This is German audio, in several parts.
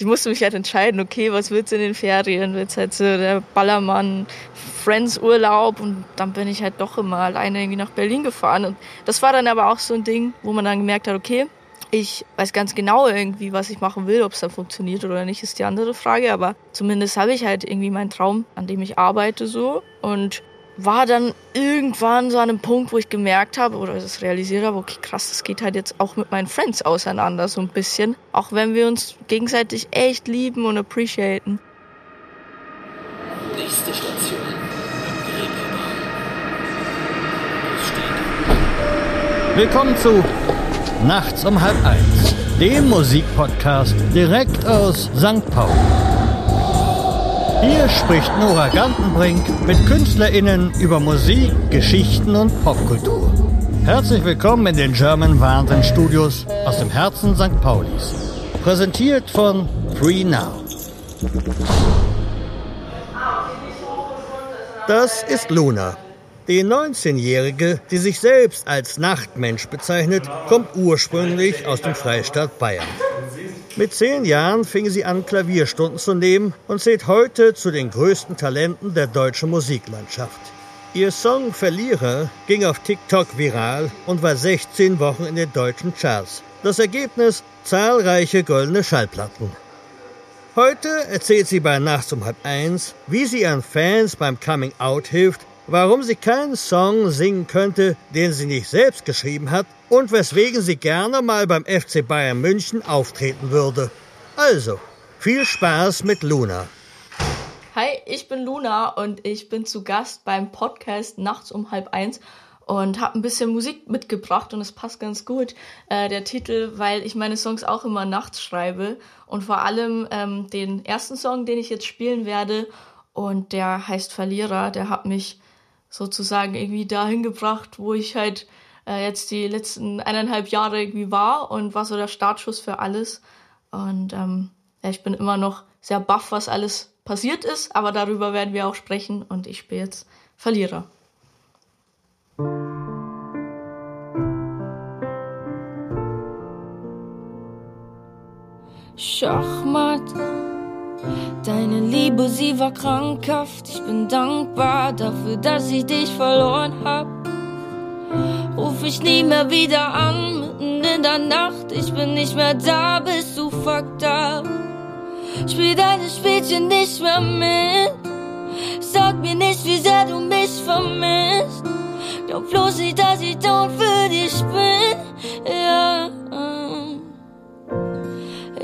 ich musste mich halt entscheiden, okay, was wird's in den Ferien? Wird's halt so der Ballermann, Friends Urlaub und dann bin ich halt doch immer alleine irgendwie nach Berlin gefahren. Und das war dann aber auch so ein Ding, wo man dann gemerkt hat, okay, ich weiß ganz genau irgendwie, was ich machen will, ob es dann funktioniert oder nicht, ist die andere Frage, aber zumindest habe ich halt irgendwie meinen Traum, an dem ich arbeite so. Und war dann irgendwann so an einem Punkt, wo ich gemerkt habe oder das realisiert habe, okay, krass, das geht halt jetzt auch mit meinen Friends auseinander so ein bisschen. Auch wenn wir uns gegenseitig echt lieben und appreciaten. Nächste Station. Willkommen zu Nachts um halb eins, dem Musikpodcast direkt aus St. Paul. Hier spricht Nora Gantenbrink mit KünstlerInnen über Musik, Geschichten und Popkultur. Herzlich willkommen in den German Wahnsinn Studios aus dem Herzen St. Paulis. Präsentiert von Free Now. Das ist Luna. Die 19-Jährige, die sich selbst als Nachtmensch bezeichnet, kommt ursprünglich aus dem Freistaat Bayern. Mit zehn Jahren fing sie an, Klavierstunden zu nehmen und zählt heute zu den größten Talenten der deutschen Musiklandschaft. Ihr Song Verlierer ging auf TikTok viral und war 16 Wochen in den deutschen Charts. Das Ergebnis? Zahlreiche goldene Schallplatten. Heute erzählt sie bei Nachts um halb eins, wie sie ihren Fans beim Coming Out hilft warum sie keinen Song singen könnte, den sie nicht selbst geschrieben hat und weswegen sie gerne mal beim FC Bayern München auftreten würde. Also, viel Spaß mit Luna. Hi, ich bin Luna und ich bin zu Gast beim Podcast Nachts um halb eins und habe ein bisschen Musik mitgebracht und es passt ganz gut, äh, der Titel, weil ich meine Songs auch immer nachts schreibe und vor allem ähm, den ersten Song, den ich jetzt spielen werde und der heißt Verlierer, der hat mich sozusagen irgendwie dahin gebracht, wo ich halt äh, jetzt die letzten eineinhalb Jahre irgendwie war und war so der Startschuss für alles. Und ähm, ja, ich bin immer noch sehr baff, was alles passiert ist, aber darüber werden wir auch sprechen und ich spiele jetzt Verlierer. Schachmatt Deine Liebe, sie war krankhaft. Ich bin dankbar dafür, dass ich dich verloren hab. Ruf ich nie mehr wieder an, mitten in der Nacht. Ich bin nicht mehr da, bist du fucked up. Spiel deine Spielchen nicht mehr mit. Sag mir nicht, wie sehr du mich vermisst. Glaub bloß nicht, dass ich tot für dich bin. Ja.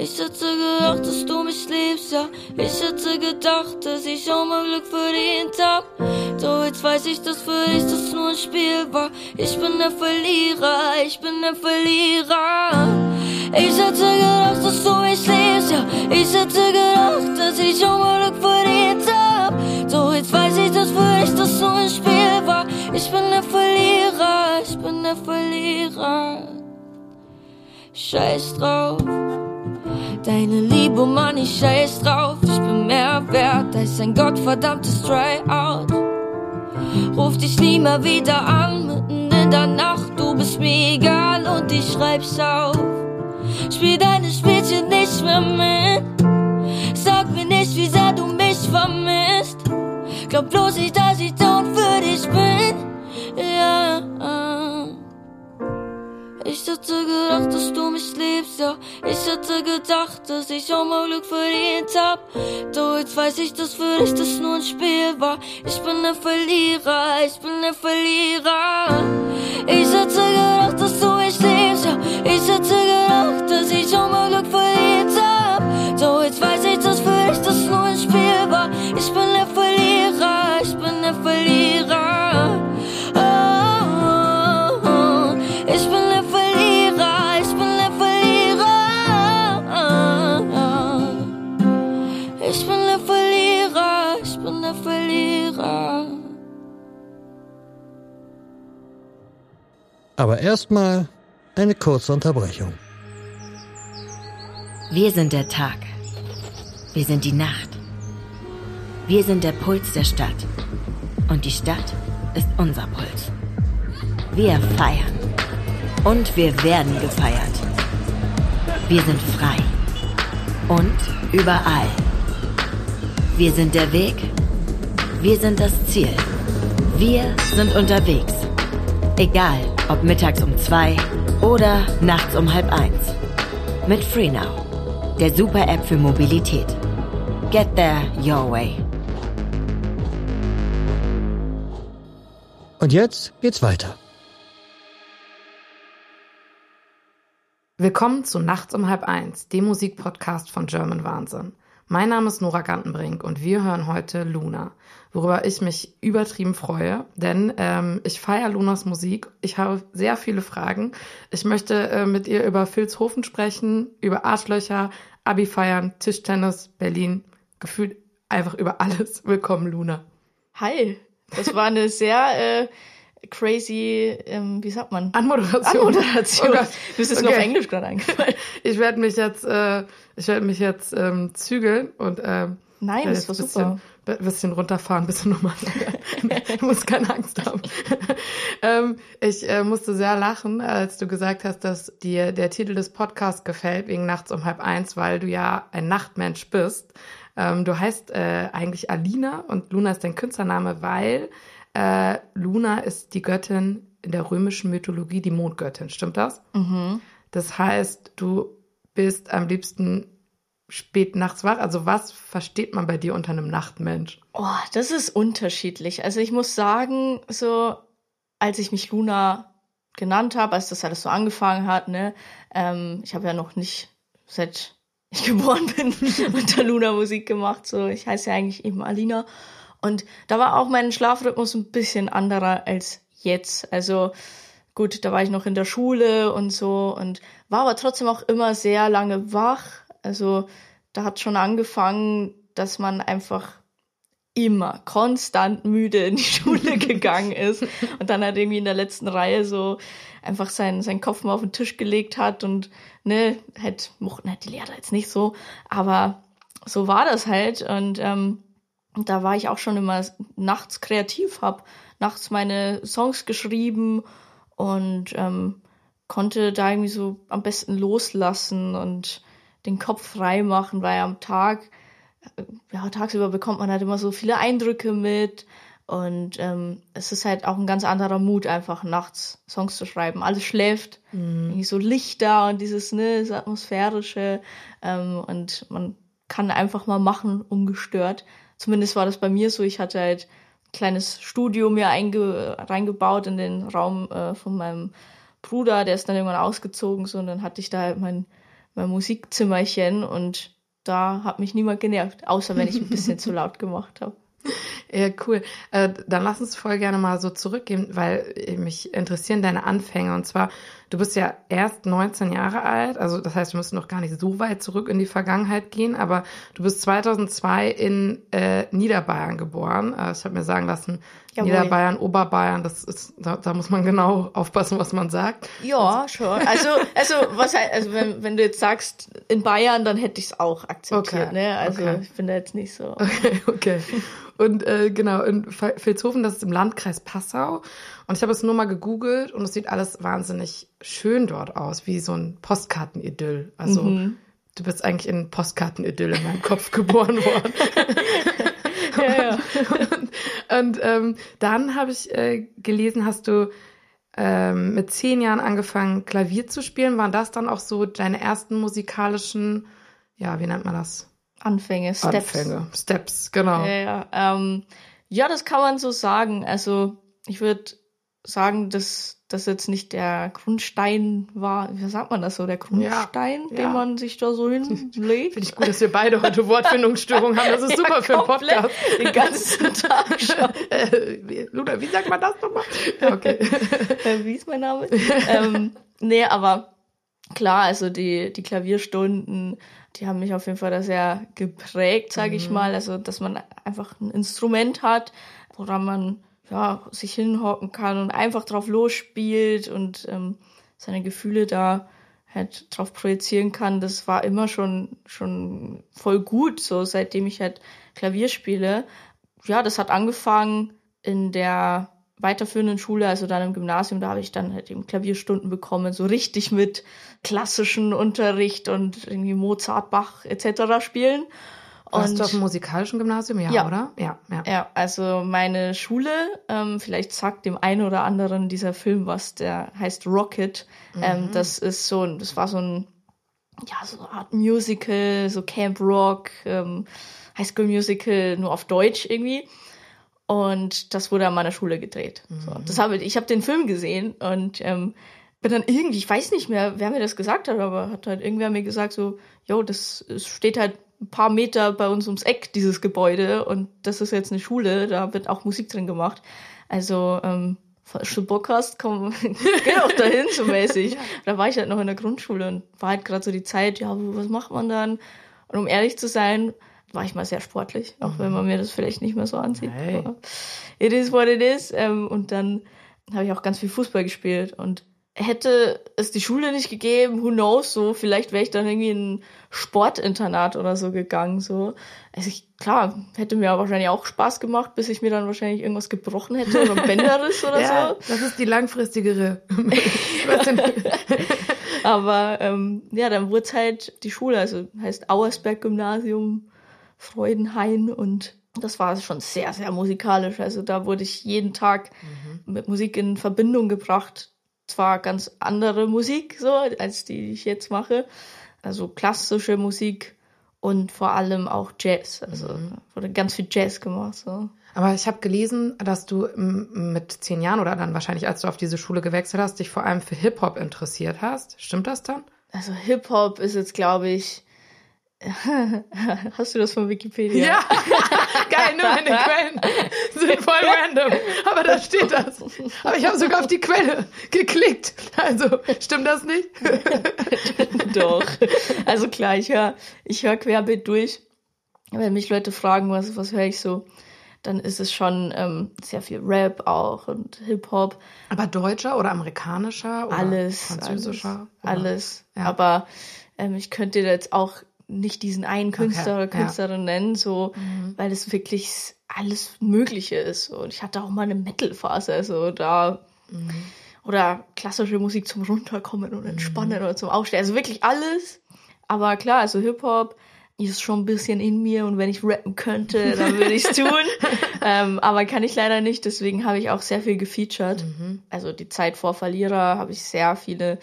Ich hätte gedacht, dass du mich liebst, ja. Ich hätte gedacht, dass ich auch mal Glück jeden Tag. Doch jetzt weiß ich, dass für dich das nur ein Spiel war. Ich bin der Verlierer, ich bin der Verlierer. Ich hätte gedacht, dass du mich liebst, ja. Ich hätte gedacht, dass ich auch mal Glück jeden Tag. Doch jetzt weiß ich, dass für dich das nur ein Spiel war. Ich bin der Verlierer, ich bin der Verlierer. Scheiß drauf. Deine Liebe, Mann, ich scheiß drauf. Ich bin mehr wert als ein gottverdammtes Tryout. Ruf dich nie mehr wieder an, mitten in der Nacht. Du bist mir egal und ich schreib's auf. Spiel deine Spielchen nicht mehr mit. Sag mir nicht, wie sehr du mich vermisst. Glaub bloß nicht, dass ich down für dich bin. Ja. Ich hätte gedacht, dass du mich liebst, ja. Ich hätte gedacht, dass ich auch mal Glück verdient hab. Doch jetzt weiß ich, dass für dich das nur ein Spiel war. Ich bin der Verlierer, ich bin der Verlierer. Ich hätte gedacht, dass du mich liebst, ja. Ich hätte gedacht, Aber erstmal eine kurze Unterbrechung. Wir sind der Tag. Wir sind die Nacht. Wir sind der Puls der Stadt. Und die Stadt ist unser Puls. Wir feiern. Und wir werden gefeiert. Wir sind frei. und überall. Wir sind der Weg. Wir sind das Ziel. Wir sind unterwegs. Egal, ob mittags um zwei oder nachts um halb eins. Mit FreeNow, der Super-App für Mobilität. Get there your way. Und jetzt geht's weiter. Willkommen zu Nachts um halb eins, dem Musikpodcast von German Wahnsinn. Mein Name ist Nora Gantenbrink und wir hören heute Luna, worüber ich mich übertrieben freue, denn ähm, ich feiere Lunas Musik. Ich habe sehr viele Fragen. Ich möchte äh, mit ihr über Vilshofen sprechen, über Arschlöcher, Abi feiern, Tischtennis, Berlin, gefühlt einfach über alles. Willkommen, Luna. Hi, das war eine sehr äh, crazy, ähm, wie sagt man? Anmoderation. Anmoderation. Oh. Mir ist es nur Okay. auf Englisch gerade eingefallen. Ich werde mich jetzt, äh, ich werde mich jetzt ähm, zügeln und ähm, Nein, das war super. Bisschen, bi- bisschen runterfahren, bisschen normal. du musst keine Angst haben. ähm, ich äh, musste sehr lachen, als du gesagt hast, dass dir der Titel des Podcasts gefällt wegen Nachts um halb eins, weil du ja ein Nachtmensch bist. Ähm, du heißt äh, eigentlich Alina und Luna ist dein Künstlername, weil äh, Luna ist die Göttin in der römischen Mythologie, die Mondgöttin. Stimmt das? Mhm. Das heißt, du bist am liebsten spät nachts wach. Also was versteht man bei dir unter einem Nachtmensch? Oh, das ist unterschiedlich. Also ich muss sagen, so als ich mich Luna genannt habe, als das alles so angefangen hat, ne, ähm, ich habe ja noch nicht seit ich geboren bin unter Luna Musik gemacht. So, ich heiße ja eigentlich eben Alina. Und da war auch mein Schlafrhythmus ein bisschen anderer als jetzt. Also gut, da war ich noch in der Schule und so und war aber trotzdem auch immer sehr lange wach. Also da hat schon angefangen, dass man einfach immer konstant müde in die Schule gegangen ist und dann halt irgendwie in der letzten Reihe so einfach seinen, seinen Kopf mal auf den Tisch gelegt hat und ne, halt mochten halt die Lehrer jetzt nicht so, aber so war das halt und ähm, da war ich auch schon immer nachts kreativ, hab nachts meine Songs geschrieben und ähm, konnte da irgendwie so am besten loslassen und den Kopf frei machen, weil am Tag, ja, tagsüber bekommt man halt immer so viele Eindrücke mit und ähm, es ist halt auch ein ganz anderer Mut, einfach nachts Songs zu schreiben. Alles schläft, irgendwie so Lichter und dieses, ne, das Atmosphärische ähm, und man kann einfach mal machen, ungestört. Zumindest war das bei mir so. Ich hatte halt ein kleines Studio mir einge reingebaut in den Raum äh, von meinem Bruder, der ist dann irgendwann ausgezogen, so und dann hatte ich da halt mein, mein Musikzimmerchen und da hat mich niemand genervt, außer wenn ich ein bisschen zu laut gemacht habe. Ja, cool. Äh, dann lass uns voll gerne mal so zurückgehen, weil mich interessieren deine Anfänge. Und zwar, du bist ja erst 19 Jahre alt, also das heißt, wir müssen noch gar nicht so weit zurück in die Vergangenheit gehen, aber du bist 2002 in äh, Niederbayern geboren. Äh, ich habe mir sagen lassen, Jawohl. Niederbayern, Oberbayern, das ist, da, da muss man genau aufpassen, was man sagt. Ja, schon. Also, also, was also wenn, wenn du jetzt sagst, in Bayern, dann hätte ich es auch akzeptiert, Okay, ne? Also okay. ich bin da jetzt nicht so. Okay, okay. Und äh, genau, in Vilshofen, das ist im Landkreis Passau. Und ich habe es nur mal gegoogelt und es sieht alles wahnsinnig schön dort aus, wie so ein Postkartenidyll. Also du bist eigentlich in Postkartenidyll in meinem Kopf geboren worden. Ja, ja. und und ähm, dann habe ich äh, gelesen, hast du ähm, mit zehn Jahren angefangen, Klavier zu spielen. Waren das dann auch so deine ersten musikalischen, ja, wie nennt man das? Anfänge, Steps. Anfänge. Steps, genau. Ja, ja. Ähm, ja, das kann man so sagen. Also ich würde sagen, dass das jetzt nicht der Grundstein war. Wie sagt man das so? Der Grundstein, Ja, den ja. man sich da so hinlegt. Finde ich gut, dass wir beide heute Wortfindungsstörungen haben. Das ist super für einen Podcast. Den ganzen Tag schon. Äh, wie- Luna, wie sagt man das nochmal? Ja, okay. äh, wie ist mein Name? ähm, nee, aber klar, also die, die Klavierstunden, die haben mich auf jeden Fall da sehr geprägt, sage ich mal. Also, dass man einfach ein Instrument hat, woran man ja, sich hinhocken kann und einfach drauf losspielt und ähm, seine Gefühle da halt drauf projizieren kann, das war immer schon, schon voll gut, so seitdem ich halt Klavier spiele. Ja, das hat angefangen in der weiterführenden Schule, also dann im Gymnasium, da habe ich dann halt eben Klavierstunden bekommen, so richtig mit klassischen Unterricht und irgendwie Mozart, Bach etc. spielen. Warst und, du auf dem musikalischen Gymnasium, ja, ja, oder? Ja, ja. Ja, also meine Schule, ähm, vielleicht sagt dem einen oder anderen dieser Film was, der heißt Rocket. Ähm, mhm. Ähm, das ist so, das war so ein, ja, so eine Art Musical, so Camp Rock, ähm, Highschool Musical, nur auf Deutsch irgendwie. Und das wurde an meiner Schule gedreht. Mhm. So, das habe ich habe den Film gesehen und ähm, bin dann irgendwie, ich weiß nicht mehr, wer mir das gesagt hat, aber hat halt irgendwer mir gesagt so, yo, das steht halt ein paar Meter bei uns ums Eck, dieses Gebäude, und das ist jetzt eine Schule, da wird auch Musik drin gemacht. Also, ähm, falls du Bock hast, komm, geh auch dahin so mäßig. Da war ich halt noch in der Grundschule und war halt gerade so die Zeit, ja, was macht man dann? Und um ehrlich zu sein, war ich mal sehr sportlich, auch mhm. wenn man mir das vielleicht nicht mehr so ansieht. Hey. it is what it is. Ähm, und dann habe ich auch ganz viel Fußball gespielt und hätte es die Schule nicht gegeben, who knows, so, vielleicht wäre ich dann irgendwie in ein Sportinternat oder so gegangen, so. Also ich, klar, hätte mir wahrscheinlich auch Spaß gemacht, bis ich mir dann wahrscheinlich irgendwas gebrochen hätte oder ein Bänderriss oder ja, so. Das ist die langfristigere. Aber ähm, ja, dann wurde es halt die Schule, also heißt Auersberg Gymnasium, Freudenhain und das war schon sehr, sehr musikalisch. Also da wurde ich jeden Tag mhm. mit Musik in Verbindung gebracht zwar ganz andere Musik, so, als die ich jetzt mache. Also klassische Musik und vor allem auch Jazz. Also wurde ganz viel Jazz gemacht. So. Aber ich habe gelesen, dass du mit zehn Jahren oder dann wahrscheinlich, als du auf diese Schule gewechselt hast, dich vor allem für Hip-Hop interessiert hast. Stimmt das dann? Also Hip-Hop ist jetzt, glaube ich, Hast du das von Wikipedia? Ja, geil, nur meine Quellen sind voll random. Aber da steht das. Aber ich habe sogar auf die Quelle geklickt. Also, stimmt das nicht? Doch. Also klar, ich höre ich hör querbeet durch. Wenn mich Leute fragen, was, was höre ich so, dann ist es schon ähm, sehr viel Rap auch und Hip-Hop. Aber deutscher oder amerikanischer oder alles, französischer? Alles. alles. Ja. Aber ähm, ich könnte jetzt auch nicht diesen einen Künstler okay, oder Künstlerin ja. nennen, so, mhm. weil es wirklich alles Mögliche ist. Und ich hatte auch mal eine Metal-Phase, also da, mhm. oder klassische Musik zum Runterkommen und Entspannen mhm. oder zum Aufstehen. Also wirklich alles. Aber klar, also Hip-Hop ist schon ein bisschen in mir und wenn ich rappen könnte, dann würde ich es tun. ähm, aber kann ich leider nicht, deswegen habe ich auch sehr viel gefeatured. Mhm. Also die Zeit vor Verlierer habe ich sehr viele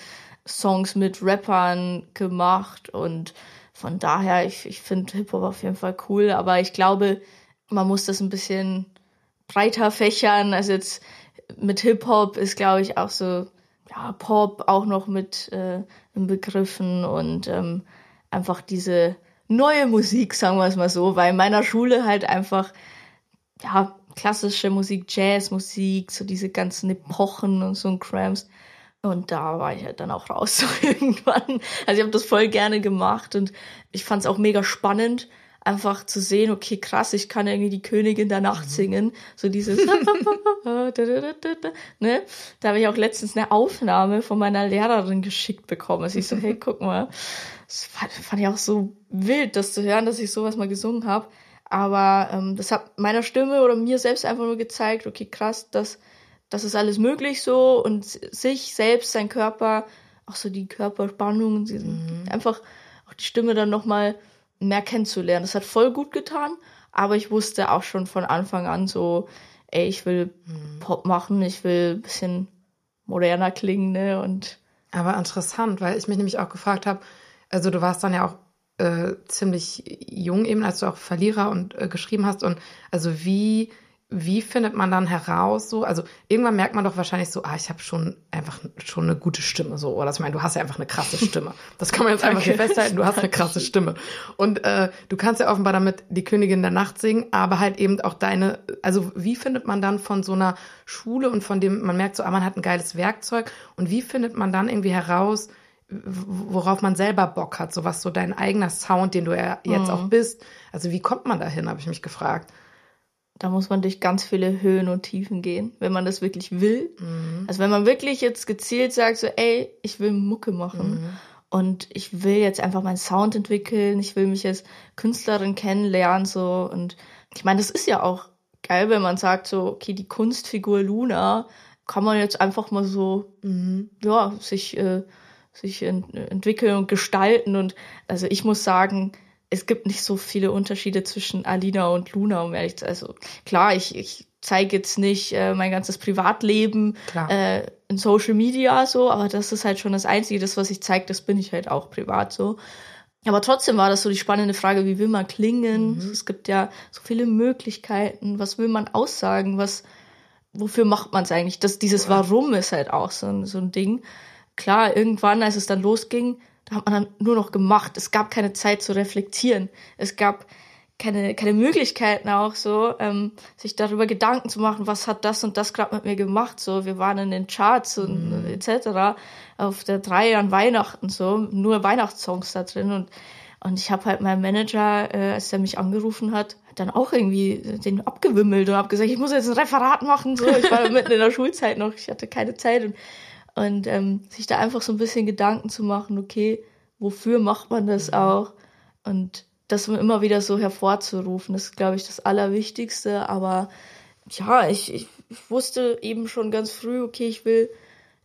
Songs mit Rappern gemacht und von daher, ich, ich finde Hip-Hop auf jeden Fall cool, aber ich glaube, man muss das ein bisschen breiter fächern. Also jetzt mit Hip-Hop ist, glaube ich, auch so ja, Pop auch noch mit äh, Begriffen und ähm, einfach diese neue Musik, sagen wir es mal so, weil in meiner Schule halt einfach ja klassische Musik, Jazzmusik, so diese ganzen Epochen und so ein Krams und da war ich halt dann auch raus so irgendwann. Also ich habe das voll gerne gemacht und ich fand es auch mega spannend, einfach zu sehen, okay, krass, ich kann irgendwie die Königin der Nacht mhm. singen. So dieses ne? Da habe ich auch letztens eine Aufnahme von meiner Lehrerin geschickt bekommen. Also ich so, hey, guck mal. Das fand, fand ich auch so wild, das zu hören, dass ich sowas mal gesungen habe. Aber ähm, das hat meiner Stimme oder mir selbst einfach nur gezeigt, okay, krass, dass das ist alles möglich so und sich selbst, sein Körper, auch so die Körperspannung, mhm. einfach auch die Stimme dann nochmal mehr kennenzulernen. Das hat voll gut getan, aber ich wusste auch schon von Anfang an so, ey, ich will mhm. Pop machen, ich will ein bisschen moderner klingen, ne, und. Aber interessant, weil ich mich nämlich auch gefragt habe, also du warst dann ja auch äh, ziemlich jung eben, als du auch Verlierer und äh, geschrieben hast und also wie wie findet man dann heraus, so, also irgendwann merkt man doch wahrscheinlich so, ah, ich habe schon einfach schon eine gute Stimme, so, oder ich meine, du hast ja einfach eine krasse Stimme. Das kann man jetzt einfach so festhalten, du hast eine krasse Stimme. Und äh, du kannst ja offenbar damit die Königin der Nacht singen, aber halt eben auch deine, also wie findet man dann von so einer Schule und von dem, man merkt so, ah, man hat ein geiles Werkzeug und wie findet man dann irgendwie heraus, worauf man selber Bock hat, so was so dein eigener Sound, den du ja jetzt mhm. auch bist. Also wie kommt man dahin, habe ich mich gefragt. Da muss man durch ganz viele Höhen und Tiefen gehen, wenn man das wirklich will. Mhm. Also wenn man wirklich jetzt gezielt sagt, so, ey, ich will Mucke machen mhm. und ich will jetzt einfach meinen Sound entwickeln, ich will mich als Künstlerin kennenlernen, so und ich meine, das ist ja auch geil, wenn man sagt so, okay, die Kunstfigur Luna kann man jetzt einfach mal so, mhm. ja, sich, äh, sich ent entwickeln und gestalten. Und also ich muss sagen, es gibt nicht so viele Unterschiede zwischen Alina und Luna, um ehrlich zu sein. Also klar, ich, ich zeige jetzt nicht äh, mein ganzes Privatleben äh, in Social Media so, aber das ist halt schon das Einzige, das, was ich zeige, das bin ich halt auch privat so. Aber trotzdem war das so die spannende Frage, wie will man klingen? Mhm. Es gibt ja so viele Möglichkeiten. Was will man aussagen? Was, wofür macht man es eigentlich? Das, dieses Warum ist halt auch so ein, so ein Ding. Klar, irgendwann, als es dann losging, da hat man dann nur noch gemacht. Es gab keine Zeit zu reflektieren. Es gab keine, keine Möglichkeiten auch so, ähm, sich darüber Gedanken zu machen, was hat das und das gerade mit mir gemacht. So, wir waren in den Charts und mhm. etc. auf der drei an Weihnachten so, nur Weihnachtssongs da drin und und ich habe halt meinem Manager, äh, als er mich angerufen hat, dann auch irgendwie den abgewimmelt und habe gesagt, ich muss jetzt ein Referat machen. So, ich war mitten in der Schulzeit noch, ich hatte keine Zeit und und ähm, sich da einfach so ein bisschen Gedanken zu machen, okay, wofür macht man das mhm. auch? Und das immer wieder so hervorzurufen, ist, glaube ich, das Allerwichtigste. Aber ja, ich, ich, ich, wusste eben schon ganz früh, okay, ich will,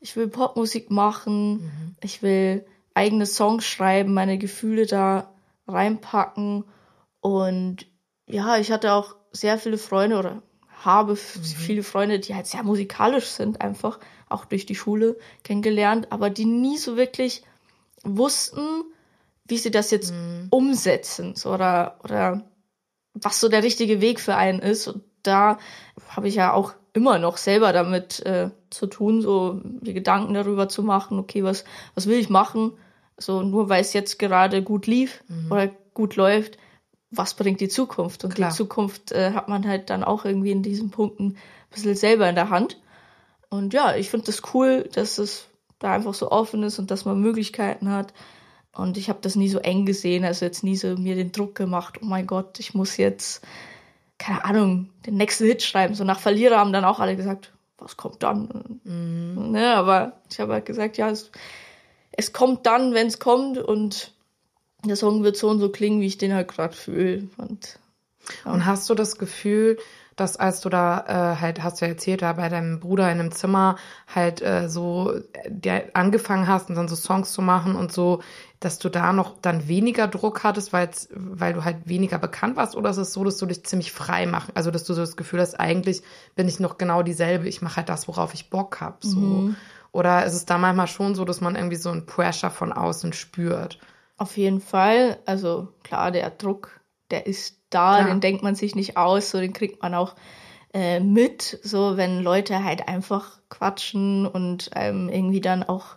ich will Popmusik machen, mhm. ich will eigene Songs schreiben, meine Gefühle da reinpacken. Und ja, ich hatte auch sehr viele Freunde oder habe mhm. viele Freunde, die halt sehr musikalisch sind, einfach auch durch die Schule kennengelernt, aber die nie so wirklich wussten, wie sie das jetzt mhm. umsetzen oder, oder was so der richtige Weg für einen ist. Und da habe ich ja auch immer noch selber damit äh, zu tun, so die Gedanken darüber zu machen, okay, was, was will ich machen? So, nur weil es jetzt gerade gut lief mhm. oder gut läuft, was bringt die Zukunft? Und Klar. die Zukunft äh, hat man halt dann auch irgendwie in diesen Punkten ein bisschen selber in der Hand. Und ja, ich finde das cool, dass es da einfach so offen ist und dass man Möglichkeiten hat. Und ich habe das nie so eng gesehen, also jetzt nie so mir den Druck gemacht, oh mein Gott, ich muss jetzt, keine Ahnung, den nächsten Hit schreiben. So nach Verlierer haben dann auch alle gesagt, was kommt dann? Mhm. Ne, aber ich habe halt gesagt, ja, es, es kommt dann, wenn es kommt und der Song wird so und so klingen, wie ich den halt gerade fühle. Und, ja. und hast du das Gefühl, dass als du da äh, halt, hast du ja erzählt, da bei deinem Bruder in einem Zimmer halt äh, so der angefangen hast und dann so Songs zu machen und so, dass du da noch dann weniger Druck hattest, weil weil du halt weniger bekannt warst, oder ist es so, dass du dich ziemlich frei machst? Also dass du so das Gefühl hast, eigentlich bin ich noch genau dieselbe, ich mache halt das, worauf ich Bock habe. So. Mhm. Oder ist es da manchmal schon so, dass man irgendwie so ein Pressure von außen spürt? Auf jeden Fall. Also klar, der Druck, der ist da, ja. den denkt man sich nicht aus, so den kriegt man auch äh, mit, so wenn Leute halt einfach quatschen und ähm, irgendwie dann auch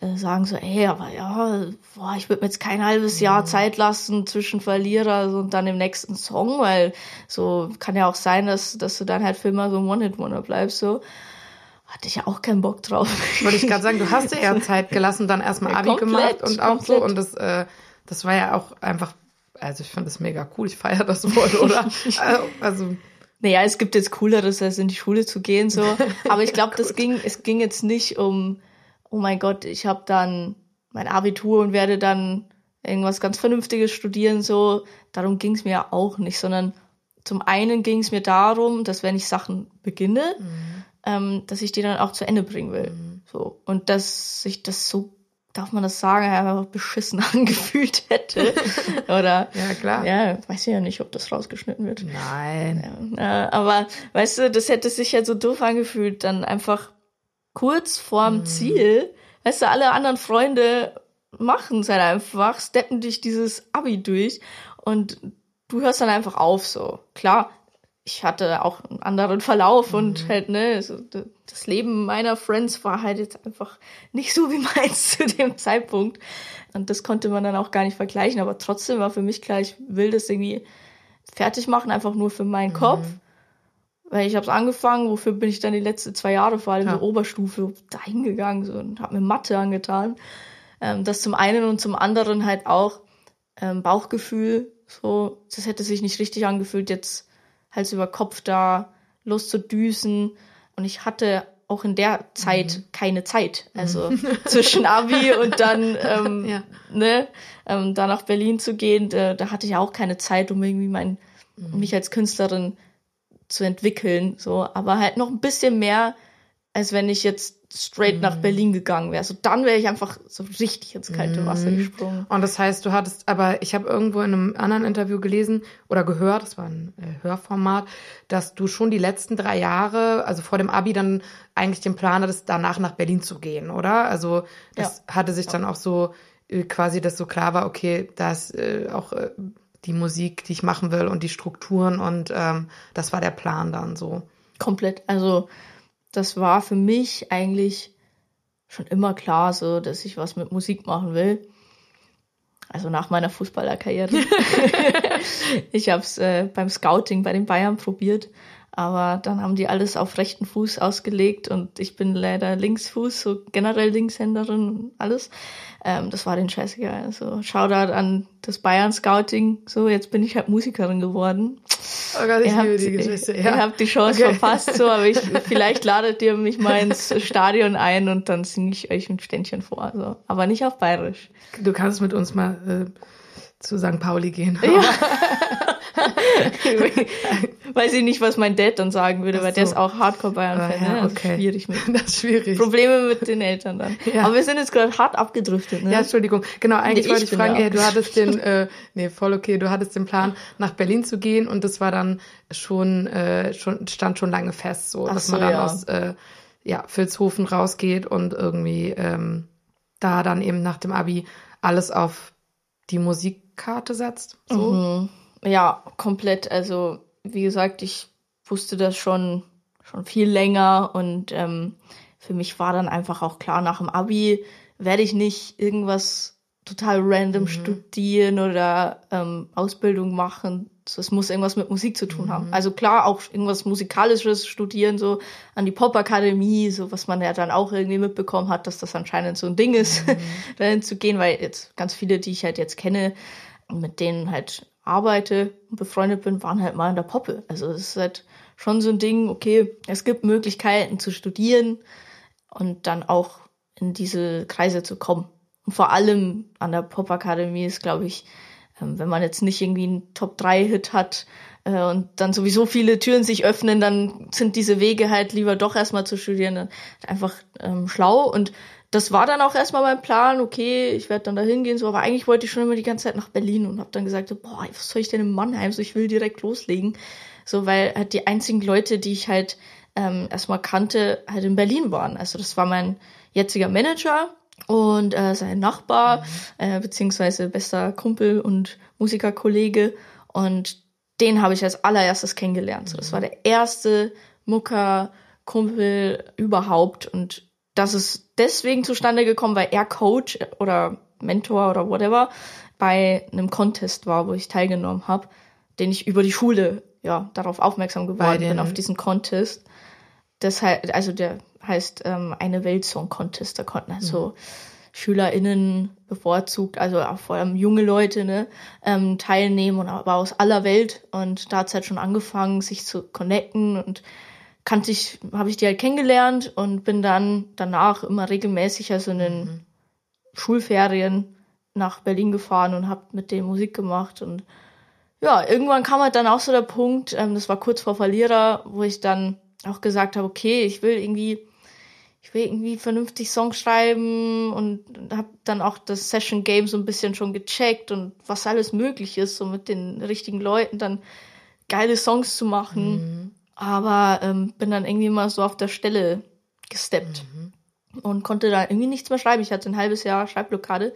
äh, sagen so, ey, aber ja, boah, ich würde mir jetzt kein halbes Jahr mhm. Zeit lassen zwischen Verlierer und dann im nächsten Song, weil so kann ja auch sein, dass, dass du dann halt für immer so ein One-Hit-Wonder bleibst, so. Hatte ich ja auch keinen Bock drauf. Wollte ich gerade sagen, du hast dir ja Zeit gelassen, dann erstmal Abi komplett, gemacht und auch komplett. so und das, äh, das war ja auch einfach also ich fand das mega cool, ich feiere das voll, oder? also naja, es gibt jetzt Cooleres, als in die Schule zu gehen, so. Aber ich glaube, das ging, es ging jetzt nicht um, oh mein Gott, ich habe dann mein Abitur und werde dann irgendwas ganz Vernünftiges studieren, so. Darum ging es mir auch nicht, sondern zum einen ging es mir darum, dass wenn ich Sachen beginne, mhm. Ähm, dass ich die dann auch zu Ende bringen will. Mhm. So. Und dass sich das so darf man das sagen, einfach beschissen angefühlt hätte. Oder ja klar. Ja, weiß ich ja nicht, ob das rausgeschnitten wird. Nein. Ja, aber weißt du, das hätte sich ja so doof angefühlt, dann einfach kurz vorm mhm. Ziel, weißt du, alle anderen Freunde machen es halt einfach, steppen dich dieses Abi durch und du hörst dann einfach auf so. Klar, ich hatte auch einen anderen Verlauf mhm. und halt, ne, so, das Leben meiner Friends war halt jetzt einfach nicht so wie meins zu dem Zeitpunkt. Und das konnte man dann auch gar nicht vergleichen. Aber trotzdem war für mich klar, ich will das irgendwie fertig machen, einfach nur für meinen mhm. Kopf. Weil ich habe es angefangen, wofür bin ich dann die letzten zwei Jahre, vor allem ja. in der Oberstufe, dahin gegangen so, und habe mir Mathe angetan. Ähm, das zum einen und zum anderen halt auch ähm, Bauchgefühl. So, das hätte sich nicht richtig angefühlt, jetzt Hals über Kopf da loszudüsen. Und ich hatte auch in der Zeit mhm. keine Zeit. Also mhm. zwischen Abi und dann, ähm, ja. ne, ähm, da nach Berlin zu gehen, da, da, hatte ich auch keine Zeit, um irgendwie mein, mhm. mich als Künstlerin zu entwickeln, so, aber halt noch ein bisschen mehr, als wenn ich jetzt straight nach Berlin gegangen wäre. So dann wäre ich einfach so richtig ins kalte Wasser gesprungen. Und das heißt, du hattest, aber ich habe irgendwo in einem anderen Interview gelesen oder gehört, das war ein äh, Hörformat, dass du schon die letzten drei Jahre, also vor dem Abi, dann eigentlich den Plan hattest, danach nach Berlin zu gehen, oder? Also das hatte sich dann auch so äh, quasi, dass so klar war, okay, da ist äh, auch äh, die Musik, die ich machen will und die Strukturen und ähm, das war der Plan dann so. Komplett. Also das war für mich eigentlich schon immer klar, so dass ich was mit Musik machen will. Also nach meiner Fußballerkarriere. ich habe es äh, beim Scouting bei den Bayern probiert, aber dann haben die alles auf rechten Fuß ausgelegt und ich bin leider Linksfuß, so generell Linkshänderin und alles. Ähm, das war den scheißegal. Also Shoutout an das Bayern Scouting. So, jetzt bin ich halt Musikerin geworden. Oh Gott, ich ihr, habt, die Geschichte. ihr Ja. habt die Chance Okay. verpasst, so, aber ich, vielleicht ladet ihr mich mal ins Stadion ein und dann singe ich euch ein Ständchen vor. So. Aber nicht auf Bayerisch. Du kannst mit uns mal äh, zu St. Pauli gehen. Weiß ich nicht, was mein Dad dann sagen würde, Ach weil der so. ist auch Hardcore-Bayern-Fan. Ah, ja, ne? Das okay. schwierig mit. Das ist schwierig. Probleme mit den Eltern dann. Ja. Aber wir sind jetzt gerade hart abgedriftet, ne? Ja, Entschuldigung. Genau, eigentlich Nee, wollte ich fragen, ja ey, du hattest den, äh, nee, voll okay, du hattest den Plan, nach Berlin zu gehen und das war dann schon, äh, schon stand schon lange fest, so, Ach dass so, man dann ja. aus äh, ja, Vilshofen rausgeht und irgendwie ähm, da dann eben nach dem Abi alles auf die Musikkarte setzt. So. Mhm. Ja, komplett. Also, wie gesagt, ich wusste das schon, schon viel länger und ähm, für mich war dann einfach auch klar, nach dem Abi werde ich nicht irgendwas total random studieren oder ähm, Ausbildung machen. Es muss irgendwas mit Musik zu tun haben. Also klar, auch irgendwas Musikalisches studieren, so an die Popakademie, so was man ja dann auch irgendwie mitbekommen hat, dass das anscheinend so ein Ding ist, dahin zu gehen, weil jetzt ganz viele, die ich halt jetzt kenne mit denen halt arbeite und befreundet bin, waren halt mal in der Poppe. Also es ist halt schon so ein Ding, okay, es gibt Möglichkeiten zu studieren und dann auch in diese Kreise zu kommen. Und vor allem an der Popakademie ist, glaube ich, ähm, wenn man jetzt nicht irgendwie einen Top-3-Hit hat äh, und dann sowieso viele Türen sich öffnen, dann sind diese Wege halt lieber doch erstmal zu studieren dann einfach ähm, schlau. Und das war dann auch erstmal mein Plan, okay, ich werde dann da hingehen, so, aber eigentlich wollte ich schon immer die ganze Zeit nach Berlin und habe dann gesagt, so, boah, was soll ich denn in Mannheim, so, ich will direkt loslegen. So, weil halt die einzigen Leute, die ich halt ähm, erstmal kannte, halt in Berlin waren. Also das war mein jetziger Manager und äh, sein Nachbar, äh, beziehungsweise bester Kumpel und Musikerkollege. Und den habe ich als allererstes kennengelernt. So, das war der erste Mucker-Kumpel überhaupt. Und das ist deswegen zustande gekommen, weil er Coach oder Mentor oder whatever bei einem Contest war, wo ich teilgenommen habe, den ich über die Schule ja darauf aufmerksam geworden den- bin auf diesen Contest. Das heißt, also der heißt ähm, eine Weltsong Contest. Da konnten also SchülerInnen bevorzugt, also auch vor allem junge Leute, ne, ähm, teilnehmen und aber aus aller Welt. Und da hat es halt schon angefangen, sich zu connecten und kannte ich, habe ich die halt kennengelernt und bin dann danach immer regelmäßig, also in den Schulferien nach Berlin gefahren und habe mit denen Musik gemacht und ja, irgendwann kam halt dann auch so der Punkt, ähm, das war kurz vor Verlierer, wo ich dann auch gesagt habe, okay, ich will irgendwie, ich will irgendwie vernünftig Songs schreiben und habe dann auch das Session Game so ein bisschen schon gecheckt und was alles möglich ist, so mit den richtigen Leuten dann geile Songs zu machen. Aber ähm, bin dann irgendwie mal so auf der Stelle gesteppt und konnte da irgendwie nichts mehr schreiben. Ich hatte ein halbes Jahr Schreibblockade.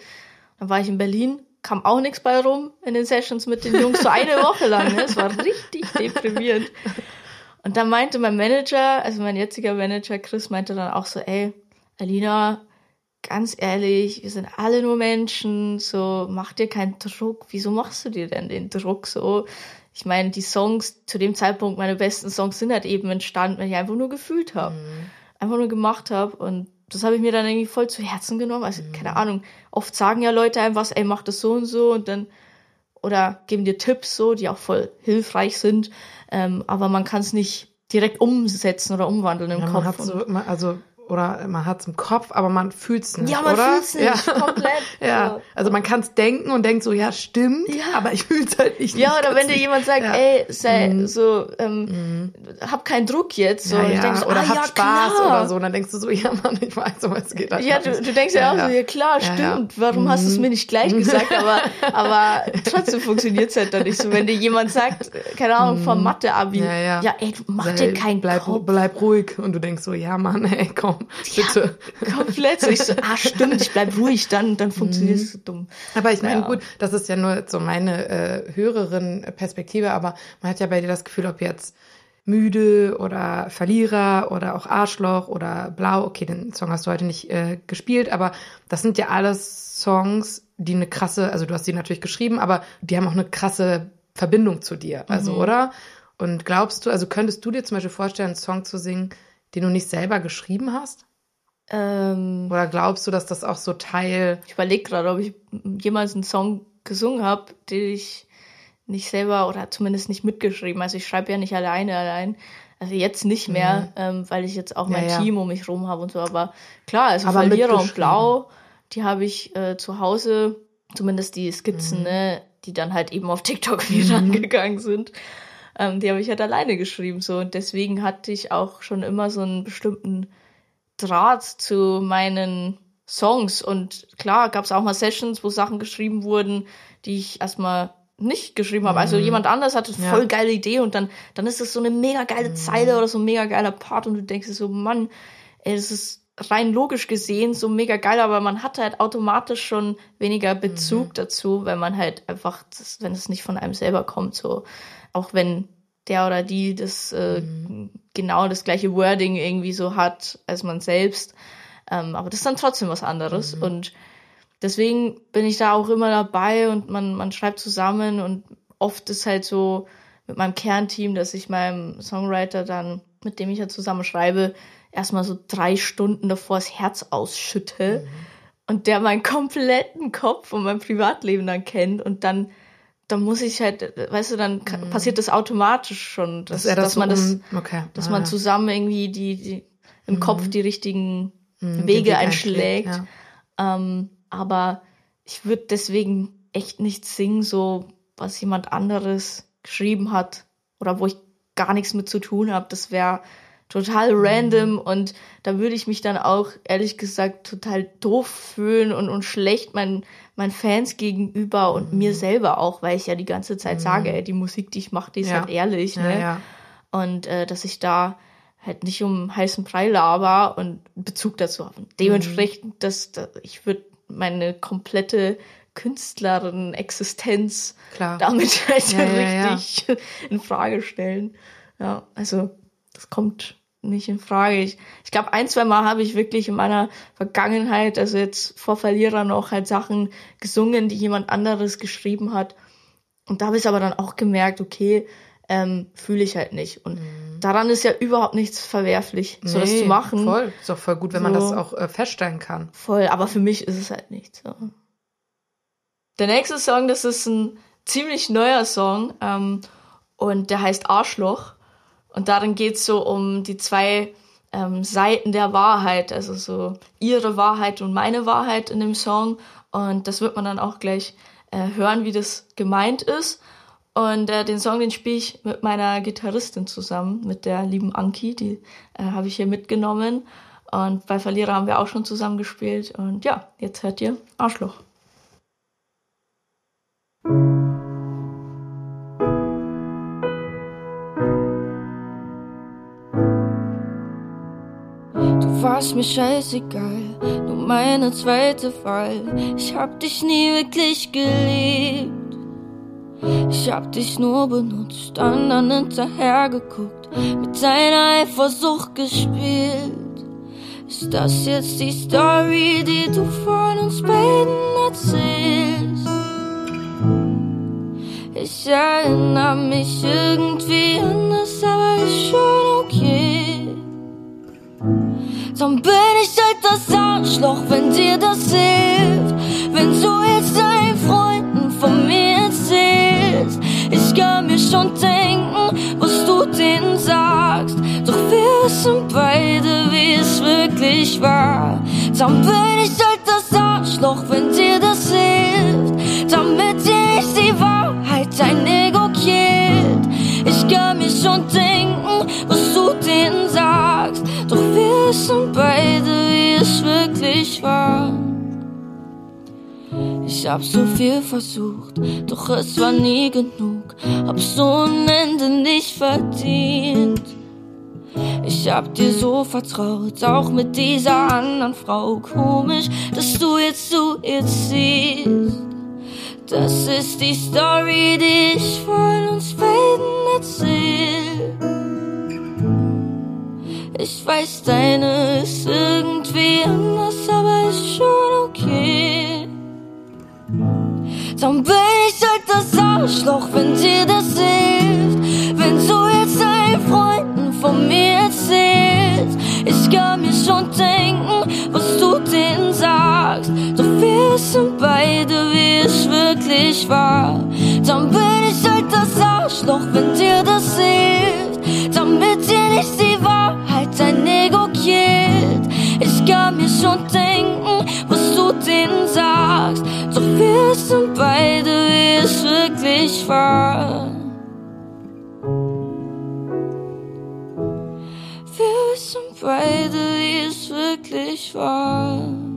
Dann war ich in Berlin, kam auch nichts bei rum in den Sessions mit den Jungs, so eine Woche lang. Ne? Es war richtig deprimierend. Und dann meinte mein Manager, also mein jetziger Manager Chris, meinte dann auch so, ey, Alina, ganz ehrlich, wir sind alle nur Menschen, so mach dir keinen Druck. Wieso machst du dir denn den Druck so? Ich meine, die Songs zu dem Zeitpunkt, meine besten Songs sind halt eben entstanden, wenn ich einfach nur gefühlt habe, einfach nur gemacht habe und das habe ich mir dann irgendwie voll zu Herzen genommen. Also keine Ahnung, oft sagen ja Leute einem was, ey, mach das so und so und dann oder geben dir Tipps so, die auch voll hilfreich sind, ähm, aber man kann es nicht direkt umsetzen oder umwandeln im Ja, Kopf. so, also oder man hat es im Kopf, aber man fühlt es nicht, Ja, man oder? fühlt's nicht, ja. komplett. ja, So. also man kann es denken und denkt so, ja, stimmt, Ja. aber ich fühle es halt nicht. Ja, oder wenn dir jemand sagt, Ja. ey, sei Mhm. so, ähm, hab keinen Druck jetzt. So, ja, ja. denk so, oder ah, hab ja, Spaß klar. oder so. Und dann denkst du so, ja, Mann, ich weiß, aber es geht Ja, du, du denkst ja, auch so, ja klar, stimmt. Warum hast du es Mhm. mir nicht gleich gesagt? Aber, aber trotzdem funktioniert's halt dann nicht so. Wenn dir jemand sagt, keine Ahnung, vom Mathe-Abi, Mhm. Ja, ja. ey, du mach Sei- dir keinen bleib, Kopf. bleib ruhig. Und du denkst so, ja, Mann, ey, komm, bitte. Komplett. So, ich so, ah, stimmt, ich bleib ruhig, dann, dann funktioniert es so dumm. Aber ich meine, Ja. gut, das ist ja nur so meine äh, höheren Perspektive, aber man hat ja bei dir das Gefühl, ob jetzt müde oder Verlierer oder auch Arschloch oder Blau, okay, den Song hast du heute nicht äh, gespielt, aber das sind ja alles Songs, die eine krasse, also du hast sie natürlich geschrieben, aber die haben auch eine krasse Verbindung zu dir, also oder? Und glaubst du, also könntest du dir zum Beispiel vorstellen, einen Song zu singen, den du nicht selber geschrieben hast? Ähm, Oder glaubst du, dass das auch so Teil ich überlege gerade, ob ich jemals einen Song gesungen habe, den ich nicht selber oder zumindest nicht mitgeschrieben. Also ich schreibe ja nicht alleine allein. Also jetzt nicht mehr, ähm, weil ich jetzt auch mein Mhm. Ja, ja. Team um mich rum habe und so. Aber klar, also Aber Verlierer und. Blau, die habe ich äh, zu Hause, zumindest die Mhm. Skizzen, ne, die dann halt eben auf TikTok viral gegangen sind. Ähm, die habe ich halt alleine geschrieben so und deswegen hatte ich auch schon immer so einen bestimmten Draht zu meinen Songs. Und klar, gab es auch mal Sessions, wo Sachen geschrieben wurden, die ich erstmal nicht geschrieben habe. Also jemand anders hatte Ja. voll geile Idee und dann, dann ist das so eine mega geile Zeile oder so ein mega geiler Part und du denkst dir so, Mann, ey, das ist rein logisch gesehen so mega geil, aber man hat halt automatisch schon weniger Bezug dazu, wenn man halt einfach, das, wenn es nicht von einem selber kommt, so auch wenn der oder die das äh, genau das gleiche Wording irgendwie so hat als man selbst. Ähm, aber das ist dann trotzdem was anderes. Und deswegen bin ich da auch immer dabei und man, man schreibt zusammen und oft ist halt so mit meinem Kernteam, dass ich meinem Songwriter dann, mit dem ich ja zusammen schreibe, erstmal so drei Stunden davor das Herz ausschütte und der meinen kompletten Kopf und mein Privatleben dann kennt und dann dann muss ich halt, weißt du, dann ka- passiert das automatisch schon, dass, das dass man so das, um- okay. dass Ah, man ja. zusammen irgendwie die, die im Kopf die richtigen Mhm, Wege Weg einschlägt. einschlägt, Ähm, aber ich würde deswegen echt nicht singen, so was jemand anderes geschrieben hat oder wo ich gar nichts mit zu tun habe. Das wäre total Mhm. random und da würde ich mich dann auch ehrlich gesagt total doof fühlen und, und schlecht meinen meinen Fans gegenüber und Mhm. mir selber auch, weil ich ja die ganze Zeit sage, ey, die Musik, die ich mache, die ist Ja. halt ehrlich, Ja, ne? ja. und äh, dass ich da halt nicht um heißen Brei laber und Bezug dazu habe. Dementsprechend, dass, dass ich würde meine komplette Künstlerin Existenz Klar. damit halt ja. richtig in Frage stellen. Ja, also das kommt nicht in Frage. Ich, ich glaube, ein, zwei Mal habe ich wirklich in meiner Vergangenheit, also jetzt vor Verlierer noch halt Sachen gesungen, die jemand anderes geschrieben hat. Und da habe ich aber dann auch gemerkt, okay, ähm, fühle ich halt nicht. Und daran ist ja überhaupt nichts verwerflich, so das Mhm. Nee, zu machen. Voll. Ist doch voll gut, wenn man So. das auch äh, feststellen kann. Voll, aber für mich ist es halt nicht so. Der nächste Song, das ist ein ziemlich neuer Song ähm, und der heißt Arschloch. Und darin geht's so um die zwei ähm, Seiten der Wahrheit, also so ihre Wahrheit und meine Wahrheit in dem Song. Und das wird man dann auch gleich äh, hören, wie das gemeint ist. Und äh, den Song, den spiele ich mit meiner Gitarristin zusammen, mit der lieben Anki, die äh, habe ich hier mitgenommen. Und bei Verlierer haben wir auch schon zusammen gespielt. Und ja, jetzt hört ihr Arschloch. Warst mir scheißegal, nur meine zweite Wahl. Ich hab dich nie wirklich geliebt. Ich hab dich nur benutzt, anderen hinterher geguckt, mit deiner Eifersucht gespielt. Ist das jetzt die Story, die du von uns beiden erzählst? Ich erinnere mich irgendwie anders, aber ist schon. Dann bin ich halt das Arschloch, wenn dir das hilft. Wenn du jetzt deinen Freunden von mir erzählst. Ich kann mir schon denken, was du denen sagst. Doch wir wissen beide, wie es wirklich Dann bin ich halt das Arschloch, wenn dir das hilft. Damit dir nicht die Wahrheit dein Ego killt. Ich kann mir schon denken, was du denen sagst. Wissen beide, wie es wirklich war. Ich hab so viel versucht, doch es war nie genug. Hab so ein Ende nicht verdient. Ich hab dir so vertraut, auch mit dieser anderen Frau. Komisch, dass du jetzt zu ihr ziehst. Das ist die Story, die ich von uns beiden erzähl. Ich weiß, deine ist irgendwie anders, aber ist schon okay. Dann bin ich halt das Arschloch, wenn dir das hilft. Wenn du jetzt deinen Freunden von mir erzählst. Ich kann mir schon denken, was du denen sagst. Doch wir wissen beide, wie es wirklich war. Dann bin ich halt das Arschloch, wenn dir das hilft. Damit dir nicht die Wahrheit dein Ego killt. Ich kann mir schon denken, was du denen sagst. Doch wir wissen beide, wie es wirklich war. Wir wissen beide, wie es wirklich war.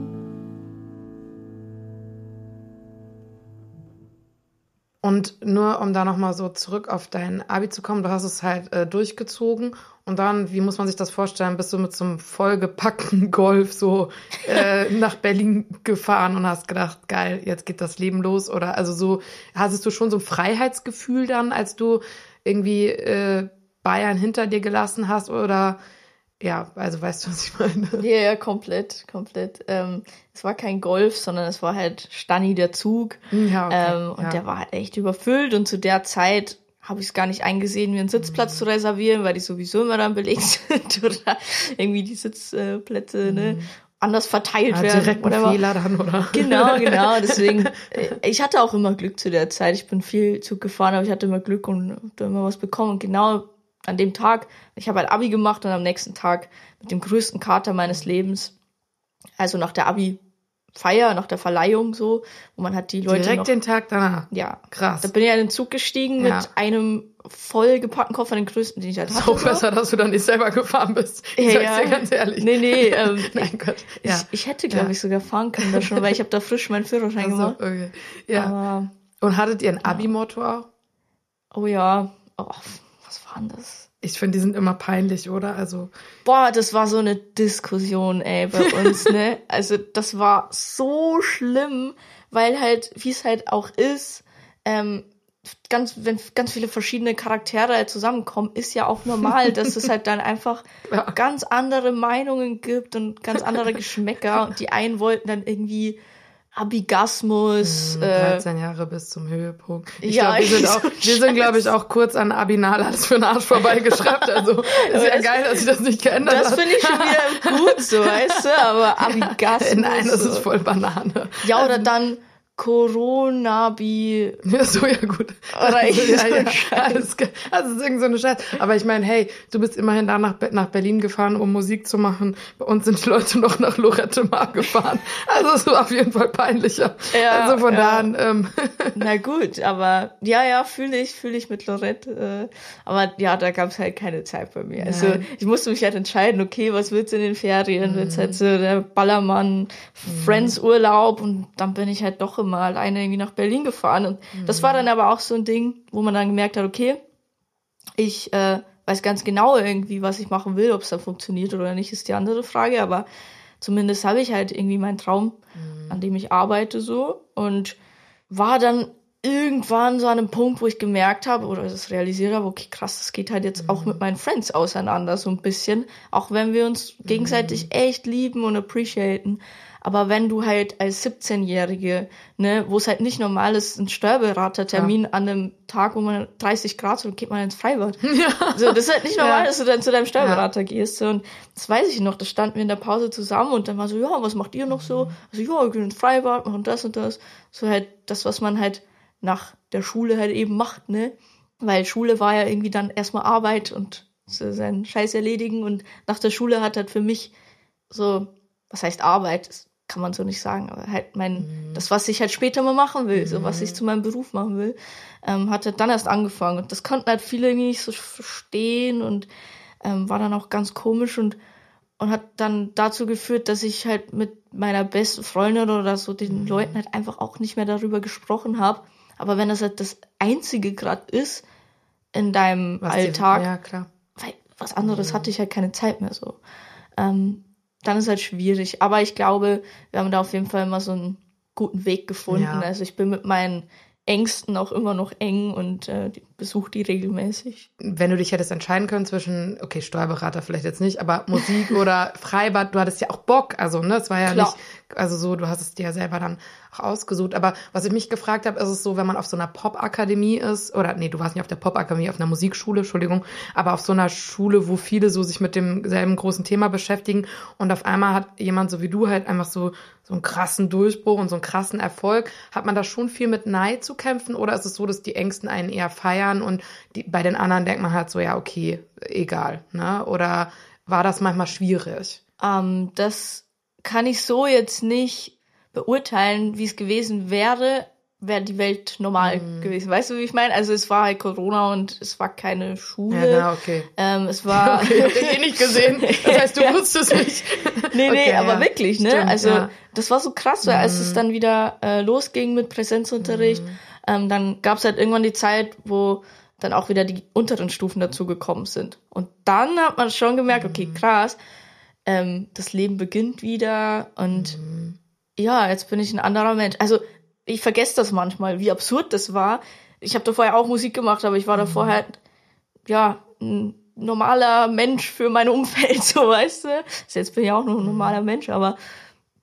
Und nur um da nochmal so zurück auf dein Abi zu kommen, du hast es halt äh, durchgezogen und dann, wie muss man sich das vorstellen, bist du mit so einem vollgepackten Golf so äh, nach Berlin gefahren und hast gedacht, geil, jetzt geht das Leben los? Oder also so, hattest du schon so ein Freiheitsgefühl dann, als du irgendwie äh, Bayern hinter dir gelassen hast? Oder ja, also weißt du, was ich meine? Ja, ja, komplett, komplett. Ähm, es war kein Golf, sondern es war halt Stani der Zug. Ja, okay, ähm, und ja. der war halt echt überfüllt und zu der Zeit habe ich es gar nicht eingesehen, mir einen Sitzplatz zu reservieren, weil die sowieso immer dann belegt sind oder irgendwie die Sitzplätze ne, anders verteilt Ja, werden. direkt ein. Fehler dann, oder? Genau, genau. Deswegen, äh, ich hatte auch immer Glück zu der Zeit. Ich bin viel Zug gefahren, aber ich hatte immer Glück und da immer was bekommen. Und genau an dem Tag, ich habe halt Abi gemacht und am nächsten Tag mit dem größten Kater meines Lebens, also nach der Abi-Feier, nach der Verleihung so, wo man hat die Leute Direkt noch, den Tag danach. ja, Krass. da bin ich in den Zug gestiegen Ja. mit einem vollgepackten Koffer, den größten, den ich halt Ist hatte. auch besser, dass du dann nicht selber gefahren bist. Ich Ja, sag's ja. dir ganz ehrlich. Nee, nee, ähm, Nein, Gott. Ja. ich, ich hätte, glaube Ja. ich, sogar fahren können da schon, weil ich habe da frisch meinen Führerschein Also, gemacht. okay. Ja. Aber Und hattet ihr ein Abi-Motto auch? Oh ja. Oh, was war denn das? Ich finde, die sind immer peinlich, oder? Also, Boah, das war so eine Diskussion, ey, bei uns, ne? Also, das war so schlimm, weil halt, wie es halt auch ist, ähm, ganz, wenn ganz viele verschiedene Charaktere halt zusammenkommen, ist ja auch normal, dass es halt dann einfach Ja. ganz andere Meinungen gibt und ganz andere Geschmäcker und die einen wollten dann irgendwie Abigasmus, äh, 13 Jahre bis zum Höhepunkt. Ich Ja, glaube, wir sind, so auch, wir sind, glaube ich, auch kurz an Abinal alles für den Arsch vorbeigeschraubt. Also, ist ja das- geil, dass sich das nicht geändert das hat. finde ich schon wieder gut, so, weißt du, aber Abigasmus. Nein, das so. ist voll Banane. Ja, oder dann Coronabi. Ja, so, ja, gut. Oder irgendwie ja, ja. Alles Das ist irgend so eine Scheiß. Aber ich meine, hey, du bist immerhin da nach, nach Berlin gefahren, um Musik zu machen. Bei uns sind die Leute noch nach Lorette Mar gefahren. Also es war auf jeden Fall peinlicher. Ja, also von ja. da an, ähm, Na gut, aber ja, ja, fühle ich, fühle ich mit Lorette. Äh, aber ja, da gab es halt keine Zeit bei mir. Also Nein. ich musste mich halt entscheiden, okay, was wird's in den Ferien? Wird's halt so der Ballermann, Friends Urlaub und dann bin ich halt doch immer alleine irgendwie nach Berlin gefahren. Und das war dann aber auch so ein Ding, wo man dann gemerkt hat, okay, ich äh, weiß ganz genau irgendwie, was ich machen will, ob es dann funktioniert oder nicht, ist die andere Frage, aber zumindest habe ich halt irgendwie meinen Traum, an dem ich arbeite so. Und war dann irgendwann so an einem Punkt, wo ich gemerkt habe oder das realisiert habe, okay, krass, das geht halt jetzt auch mit meinen Friends auseinander so ein bisschen, auch wenn wir uns gegenseitig echt lieben und appreciaten. Aber wenn du halt als 17-Jährige, ne, wo es halt nicht normal ist, ein Steuerberatertermin an einem Tag, wo man 30 Grad so, geht man ins Freibad. So, das ist halt nicht normal, Ja. dass du dann zu deinem Steuerberater gehst. So, Und das weiß ich noch, da standen wir in der Pause zusammen und dann war so, ja, was macht ihr noch so? Also, ja, wir gehen ins Freibad, machen das und das. So halt das, was man halt nach der Schule halt eben macht, ne? Weil Schule war ja irgendwie dann erstmal Arbeit und so seinen Scheiß erledigen und nach der Schule hat halt für mich so was heißt Arbeit? Kann man so nicht sagen, aber halt mein, das, was ich halt später mal machen will, so was ich zu meinem Beruf machen will, ähm, hat halt dann erst angefangen. Und das konnten halt viele irgendwie nicht so verstehen und ähm, war dann auch ganz komisch und und hat dann dazu geführt, dass ich halt mit meiner besten Freundin oder so den Leuten halt einfach auch nicht mehr darüber gesprochen habe. Aber wenn das halt das Einzige gerade ist in deinem Was Alltag, Ja, klar. weil was anderes hatte ich halt keine Zeit mehr so. Ähm, dann ist halt schwierig. Aber ich glaube, wir haben da auf jeden Fall immer so einen guten Weg gefunden. Ja. Also ich bin mit meinen Ängsten auch immer noch eng und äh, besuche die regelmäßig. Wenn du dich hättest entscheiden können zwischen, okay, Steuerberater vielleicht jetzt nicht, aber Musik oder Freibad, du hattest ja auch Bock, also ne, es war ja Klar. nicht, also so, du hast es dir ja selber dann auch ausgesucht. Aber was ich mich gefragt habe, ist es so, wenn man auf so einer Popakademie ist, oder nee, du warst nicht auf der Popakademie, auf einer Musikschule, Entschuldigung, aber auf so einer Schule, wo viele so sich mit demselben großen Thema beschäftigen und auf einmal hat jemand so wie du halt einfach so, so einen krassen Durchbruch und so einen krassen Erfolg. Hat man da schon viel mit Neid zu kämpfen oder ist es so, dass die Ängsten einen eher feiern und die, bei den anderen denkt man halt so, ja, okay, egal, ne? Oder war das manchmal schwierig? Ähm, das kann ich so jetzt nicht beurteilen, wie es gewesen wäre, wäre die Welt normal Mhm. gewesen. Weißt du, wie ich meine? Also es war halt Corona und es war keine Schule. Ja, genau, okay. Ähm, es war. Okay, hab ich eh nicht gesehen. Das heißt, du Ja. wusstest nicht. Nee, nee, Okay, aber ja. wirklich, ne? Stimmt, also ja. Mhm. das war so krass, weil als es dann wieder äh, losging mit Präsenzunterricht, ähm, dann gab es halt irgendwann die Zeit, wo dann auch wieder die unteren Stufen dazugekommen sind. Und dann hat man schon gemerkt, okay, Mhm. krass, ähm, das Leben beginnt wieder und Mhm. ja, jetzt bin ich ein anderer Mensch. Also ich vergesse das manchmal, wie absurd das war. Ich habe da vorher auch Musik gemacht, aber ich war da vorher halt, ja, ein normaler Mensch für mein Umfeld, so weißt du. Also jetzt bin ich auch noch ein normaler Mensch, aber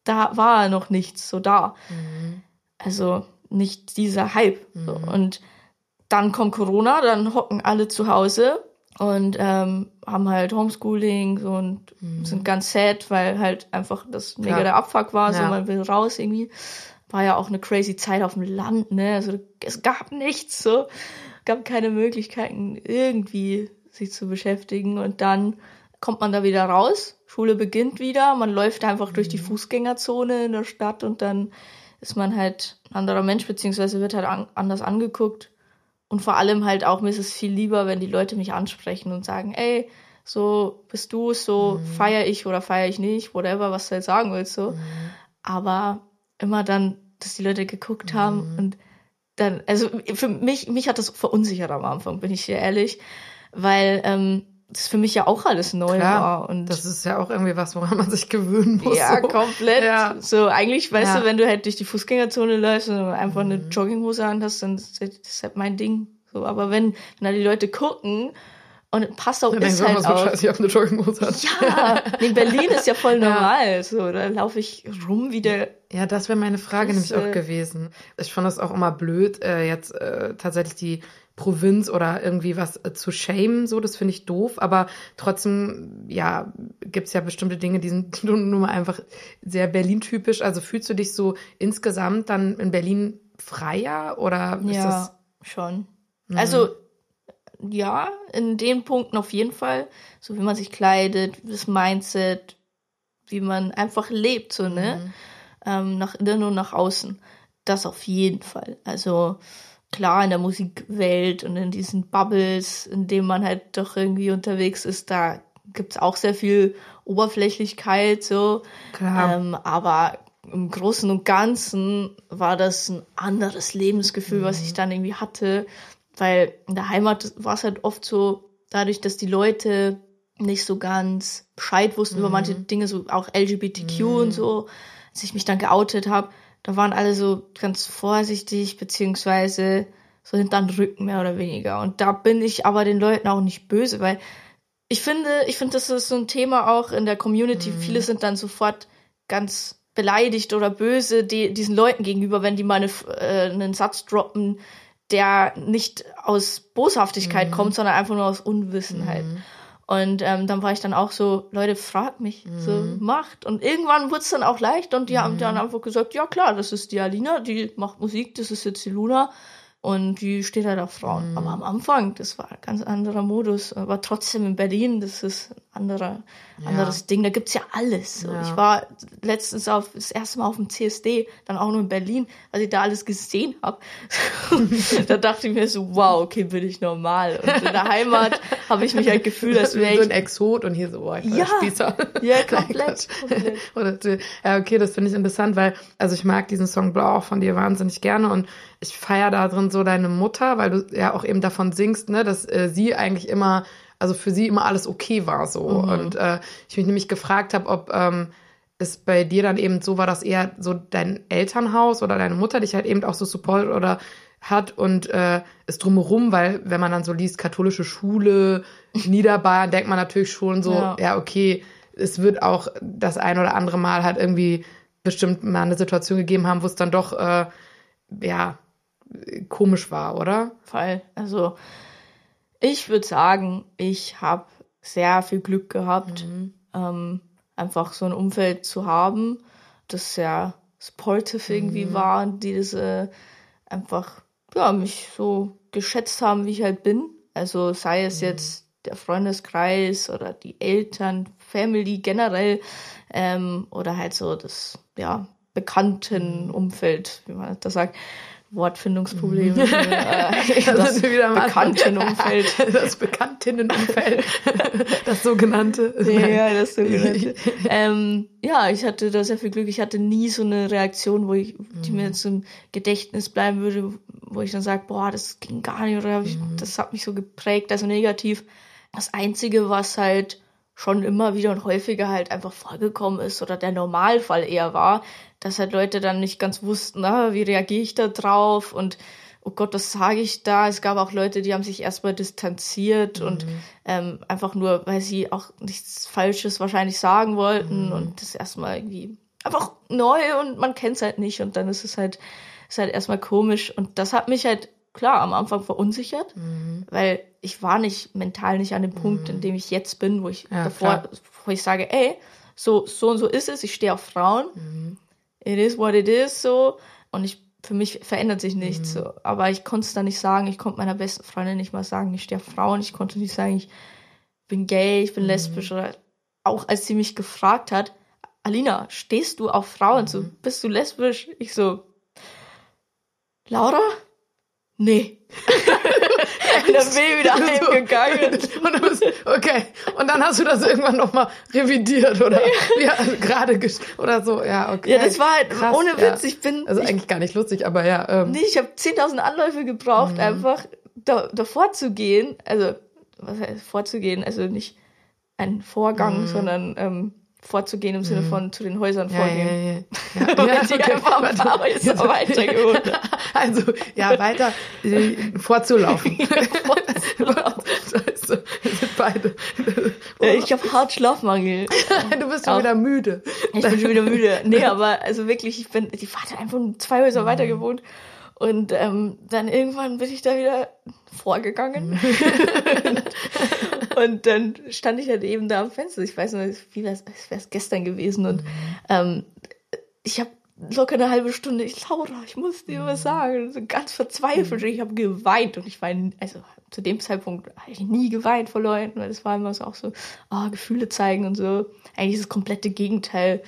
da war noch nichts so da. Also nicht dieser Hype. So. Und dann kommt Corona, dann hocken alle zu Hause und ähm, haben halt Homeschooling so und sind ganz sad, weil halt einfach das mega Klar. der Abfuck war, so Ja. man will raus irgendwie. War ja auch eine crazy Zeit auf dem Land, ne? Also es gab nichts, so gab keine Möglichkeiten irgendwie sich zu beschäftigen und dann kommt man da wieder raus, Schule beginnt wieder, man läuft einfach durch die Fußgängerzone in der Stadt und dann ist man halt ein anderer Mensch, beziehungsweise wird halt an, anders angeguckt. Und vor allem halt auch, mir ist es viel lieber, wenn die Leute mich ansprechen und sagen, ey, so bist du, so feier ich oder feier ich nicht, whatever, was du halt sagen willst, so. Aber immer dann, dass die Leute geguckt haben und dann, also für mich, mich hat das verunsichert am Anfang, bin ich dir ehrlich, weil ähm, das für mich ja auch alles neu Klar, war. Und das ist ja auch irgendwie was, woran man sich gewöhnen muss. ja, so. komplett. Ja. So, eigentlich, weißt Ja. du, wenn du halt durch die Fußgängerzone läufst und einfach eine Mhm. Jogginghose an hast, dann ist das ist halt mein Ding. So, aber wenn, wenn da die Leute gucken und Passau Dann ist halt immer so, auch. scheiße, ich hab eine Jogginghose an. Ja, in Berlin ist ja voll normal. So, da laufe ich rum wie der. Ja, das wäre meine Frage Das, nämlich auch gewesen. Ich fand das auch immer blöd, äh, jetzt äh, tatsächlich die Provinz oder irgendwie was äh, zu shamen, so, das finde ich doof, aber trotzdem, ja, gibt's ja bestimmte Dinge, die sind nun nun mal einfach sehr Berlin-typisch. Also fühlst du dich so insgesamt dann in Berlin freier oder ist Ja, das schon. Also, ja, in den Punkten auf jeden Fall. So wie man sich kleidet, das Mindset, wie man einfach lebt, so, ne? Ähm, nach innen und nach außen. Das auf jeden Fall. Also, klar, in der Musikwelt und in diesen Bubbles, in denen man halt doch irgendwie unterwegs ist, da gibt's auch sehr viel Oberflächlichkeit, so. Klar. Ähm, aber im Großen und Ganzen war das ein anderes Lebensgefühl, was ich dann irgendwie hatte. Weil in der Heimat war es halt oft so, dadurch, dass die Leute nicht so ganz Bescheid wussten über manche Dinge, so auch LGBTQ und so, als ich mich dann geoutet habe, da waren alle so ganz vorsichtig, beziehungsweise so hinterm Rücken mehr oder weniger. Und da bin ich aber den Leuten auch nicht böse, weil ich finde, ich finde, das ist so ein Thema auch in der Community. Viele sind dann sofort ganz beleidigt oder böse die, diesen Leuten gegenüber, wenn die mal eine, äh, einen Satz droppen, der nicht aus Boshaftigkeit kommt, sondern einfach nur aus Unwissenheit. Und ähm, dann war ich dann auch so, Leute, fragt mich, so macht. Und irgendwann wurde es dann auch leicht und die haben dann einfach gesagt, ja klar, das ist die Alina, die macht Musik, das ist jetzt die Luna und die steht halt auf Frauen. Aber am Anfang, das war ein ganz anderer Modus. Aber trotzdem in Berlin, das ist andere, anderes Ding. Da gibt's ja alles. So. Ich war letztens auf das erste Mal auf dem CSD, dann auch nur in Berlin, als ich da alles gesehen habe. da dachte ich mir so, wow, okay, bin ich normal. Und in der Heimat habe ich mich halt gefühlt, als wäre so ich ein Exot und hier so, boah, Ja. Spießer. Ja, komplett. Oder, ja, okay, das finde ich interessant, weil, also ich mag diesen Song Blau auch von dir wahnsinnig gerne und ich feier da drin so deine Mutter, weil du ja auch eben davon singst, ne, dass äh, sie eigentlich immer, also für sie immer alles okay war so. Und äh, ich mich nämlich gefragt habe, ob ähm, es bei dir dann eben so war, dass eher so dein Elternhaus oder deine Mutter dich halt eben auch so supportet oder hat und äh, ist drumherum, weil wenn man dann so liest, katholische Schule, Niederbayern, denkt man natürlich schon so, Ja. ja, okay, es wird auch das ein oder andere Mal halt irgendwie bestimmt mal eine Situation gegeben haben, wo es dann doch, äh, ja, komisch war, oder? Fall. Also ich würde sagen, ich habe sehr viel Glück gehabt, ähm, einfach so ein Umfeld zu haben, das sehr supportive irgendwie war, die das äh, einfach ja mich so geschätzt haben, wie ich halt bin. Also sei es jetzt der Freundeskreis oder die Eltern, Family generell ähm, oder halt so das ja bekannten Umfeld, wie man das sagt. Wortfindungsprobleme. äh, Da das Anfang. Bekanntenumfeld. Das Bekanntinnenumfeld. Das sogenannte. Ja, das sogenannte. ähm, ja, ich hatte da sehr viel Glück. Ich hatte nie so eine Reaktion, wo ich, die mir jetzt im Gedächtnis bleiben würde, wo ich dann sage, boah, das ging gar nicht oder ich, das hat mich so geprägt, also negativ. Das Einzige, was halt schon immer wieder und häufiger halt einfach vorgekommen ist oder der Normalfall eher war, dass halt Leute dann nicht ganz wussten, ah, wie reagiere ich da drauf? Und oh Gott, was sage ich da? Es gab auch Leute, die haben sich erstmal distanziert und ähm, einfach nur, weil sie auch nichts Falsches wahrscheinlich sagen wollten und das erstmal irgendwie einfach neu und man kennt es halt nicht und dann ist es halt, ist halt erstmal komisch. Und das hat mich halt klar am Anfang verunsichert, weil ich war nicht mental nicht an dem Punkt, in dem ich jetzt bin, wo ich Ja, davor, klar. wo ich sage, ey, so, so und so ist es, ich stehe auf Frauen, it is what it is, so, und ich, für mich verändert sich nichts, so, aber ich konnte es dann nicht sagen, ich konnte meiner besten Freundin nicht mal sagen, ich stehe auf Frauen, ich konnte nicht sagen, ich bin gay, ich bin lesbisch, oder auch als sie mich gefragt hat, Alina, stehst du auf Frauen, so, bist du lesbisch? Ich so, Laura? Nee. dann bin ich wieder heimgegangen. Und bist, okay. Und dann hast du das irgendwann nochmal revidiert oder ja. gerade gesch- oder so. Ja, okay. Ja, das war halt, Krass, ohne ja. Witz, ich bin, Also ich, eigentlich gar nicht lustig, aber ja. Ähm, nee, ich habe 10.000 Anläufe gebraucht, Mhm. einfach da, davor zu gehen, also, was heißt vorzugehen, also nicht ein Vorgang, sondern ähm, vorzugehen im Sinne von zu den Häusern Mhm. ja, vorgehen. ja, ja, ja. Weil die einfach ein paar Häuser weitergeholt. Also, ja, weiter äh, vorzulaufen. Sind beide. Ja, ich habe hart Schlafmangel. Du bist schon wieder müde. Ich bin schon wieder müde. Nee, aber also wirklich, ich bin, die Vater einfach zwei Häuser weiter Mhm. gewohnt. Und ähm, dann irgendwann bin ich da wieder vorgegangen. Und dann stand ich halt eben da am Fenster. Ich weiß noch, wie wär's, es wäre gestern gewesen. Und ähm, ich habe locker eine halbe Stunde, ich Laura, ich muss dir was sagen. So ganz verzweifelt. Ich habe geweint und ich war, also zu dem Zeitpunkt habe ich nie geweint vor Leuten, weil das war immer so auch so, ah, Gefühle zeigen und so. Eigentlich ist das komplette Gegenteil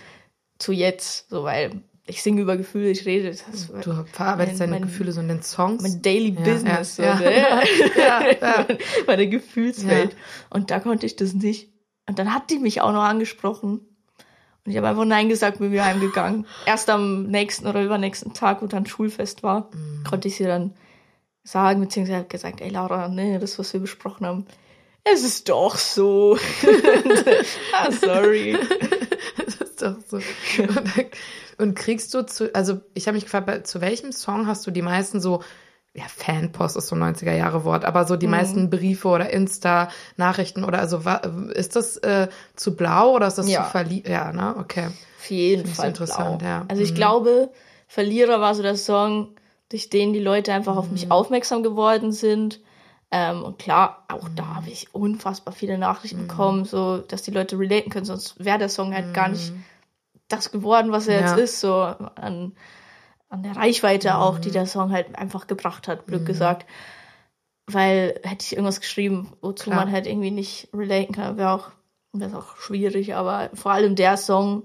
zu jetzt, so weil ich singe über Gefühle, ich rede. Du verarbeitest mein- deine mein- Gefühle so in den Songs. mein Daily Ja, Business, ja, so, ja. ne? Ja, meine Gefühlswelt. Und da konnte ich das nicht. Und dann hat die mich auch noch angesprochen. Und ich habe einfach Nein gesagt, bin wieder heimgegangen. Erst am nächsten oder übernächsten Tag, wo dann Schulfest war, Mhm. konnte ich sie dann sagen, beziehungsweise habe gesagt, ey Laura, nee, das, was wir besprochen haben, es ist doch so. ah, sorry. Das ist doch so. Und, und kriegst du zu, also ich habe mich gefragt, zu welchem Song hast du die meisten so, ja, Fanpost ist so ein 90er Jahre Wort, aber so die Mhm. meisten Briefe oder Insta-Nachrichten oder also ist das äh, zu blau oder ist das Ja. zu verliebt? Ja, ne? Okay. Auf jeden Fall interessant, blau. ja. Also ich Mhm. glaube, Verlierer war so der Song, durch den die Leute einfach auf Mhm. mich aufmerksam geworden sind. Ähm, und klar, auch da Mhm. habe ich unfassbar viele Nachrichten bekommen, so dass die Leute relaten können, sonst wäre der Song halt gar nicht das geworden, was er Mhm. Ja. jetzt ist, so an, an der Reichweite auch, Mhm. die der Song halt einfach gebracht hat, blöd gesagt. Weil hätte ich irgendwas geschrieben, wozu Klar. man halt irgendwie nicht relaten kann, wäre auch ist auch schwierig, aber vor allem der Song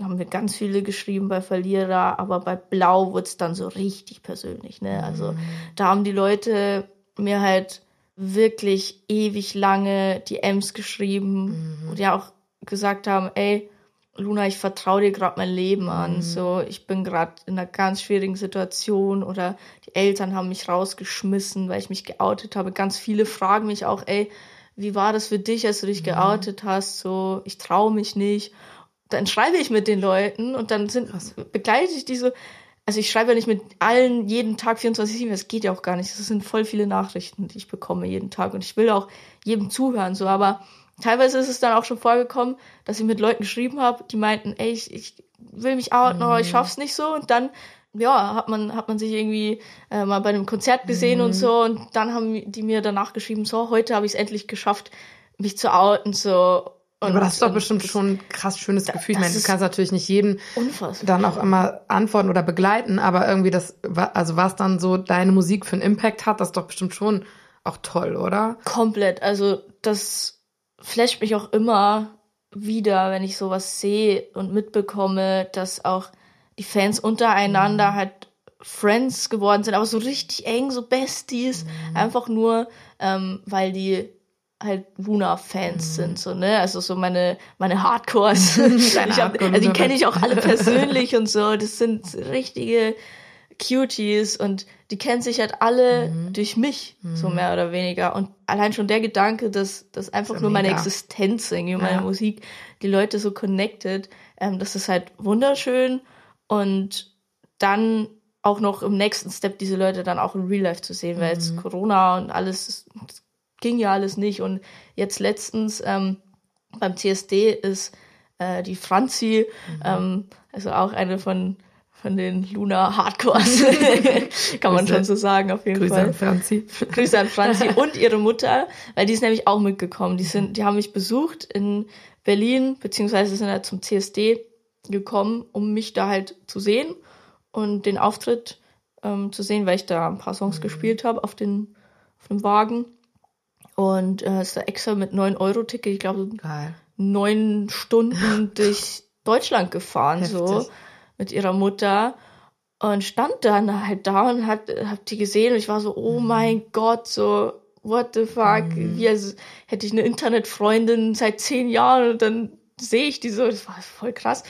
haben wir ganz viele geschrieben bei Verlierer, aber bei Blau wurde es dann so richtig persönlich. Ne? Also Mhm. da haben die Leute mir halt wirklich ewig lange DMs geschrieben Mhm. und ja auch gesagt haben, ey, Luna, ich vertraue dir gerade mein Leben an. Mhm. So, ich bin gerade in einer ganz schwierigen Situation oder die Eltern haben mich rausgeschmissen, weil ich mich geoutet habe. Ganz viele fragen mich auch, ey, wie war das für dich, als du Mhm. dich geoutet hast? So, ich traue mich nicht. Dann schreibe ich mit den Leuten und dann sind, begleite ich die so. Also ich schreibe ja nicht mit allen jeden Tag 24-7, das geht ja auch gar nicht. Das sind voll viele Nachrichten, die ich bekomme jeden Tag und ich will auch jedem zuhören, so, aber teilweise ist es dann auch schon vorgekommen, dass ich mit Leuten geschrieben habe, die meinten, ey, ich, ich will mich outen, aber ich schaff's nicht so und dann ja, hat man, hat man sich irgendwie äh, mal bei einem Konzert gesehen und so und dann haben die mir danach geschrieben, so, heute habe ich es endlich geschafft, mich zu outen, so. Und, Aber das ist doch bestimmt schon ein krass schönes Gefühl. Ich meine, du kannst natürlich nicht jeden Unfassbar. dann auch immer antworten oder begleiten, aber irgendwie das, also was dann so deine Musik für einen Impact hat, das ist doch bestimmt schon auch toll, oder? Komplett. Also das flasht mich auch immer wieder, wenn ich sowas sehe und mitbekomme, dass auch die Fans untereinander Mhm. halt Friends geworden sind, aber so richtig eng, so Besties, Mhm. einfach nur, ähm, weil die halt Luna-Fans Mhm. sind, so, ne? Also so meine, meine Hardcores. ich hab, Hardcore- also die kenne ich auch alle persönlich und so. Das sind richtige Cuties und die kennen sich halt alle Mhm. durch mich, so mehr oder weniger. Und allein schon der Gedanke, dass, dass einfach ja nur meine. Existenz irgendwie, meine Ja. Musik, die Leute so connected, ähm, das ist halt wunderschön. Und dann auch noch im nächsten Step diese Leute dann auch in Real Life zu sehen, weil Mhm. jetzt Corona und alles, das ging ja alles nicht. Und jetzt letztens ähm, beim CSD ist äh, die Franzi, Mhm. ähm, also auch eine von, von den Luna Hardcores, kann man Grüße. schon so sagen, auf jeden Grüße Fall. an Franzi. Grüße an Franzi und ihre Mutter, weil die ist nämlich auch mitgekommen. Die sind, die haben mich besucht in Berlin, beziehungsweise sind halt zum CSD gekommen, um mich da halt zu sehen und den Auftritt ähm, zu sehen, weil ich da ein paar Songs gespielt habe auf den auf dem Wagen. Und äh, ist da extra mit 9 Euro Ticket, ich glaube neun Stunden durch Deutschland gefahren, so Heftig. Mit ihrer Mutter und stand dann halt da und hat, hab die gesehen und ich war so, oh mein Gott, so, what the fuck, wie als hätte ich eine Internetfreundin seit zehn Jahren und dann sehe ich die so, das war voll krass.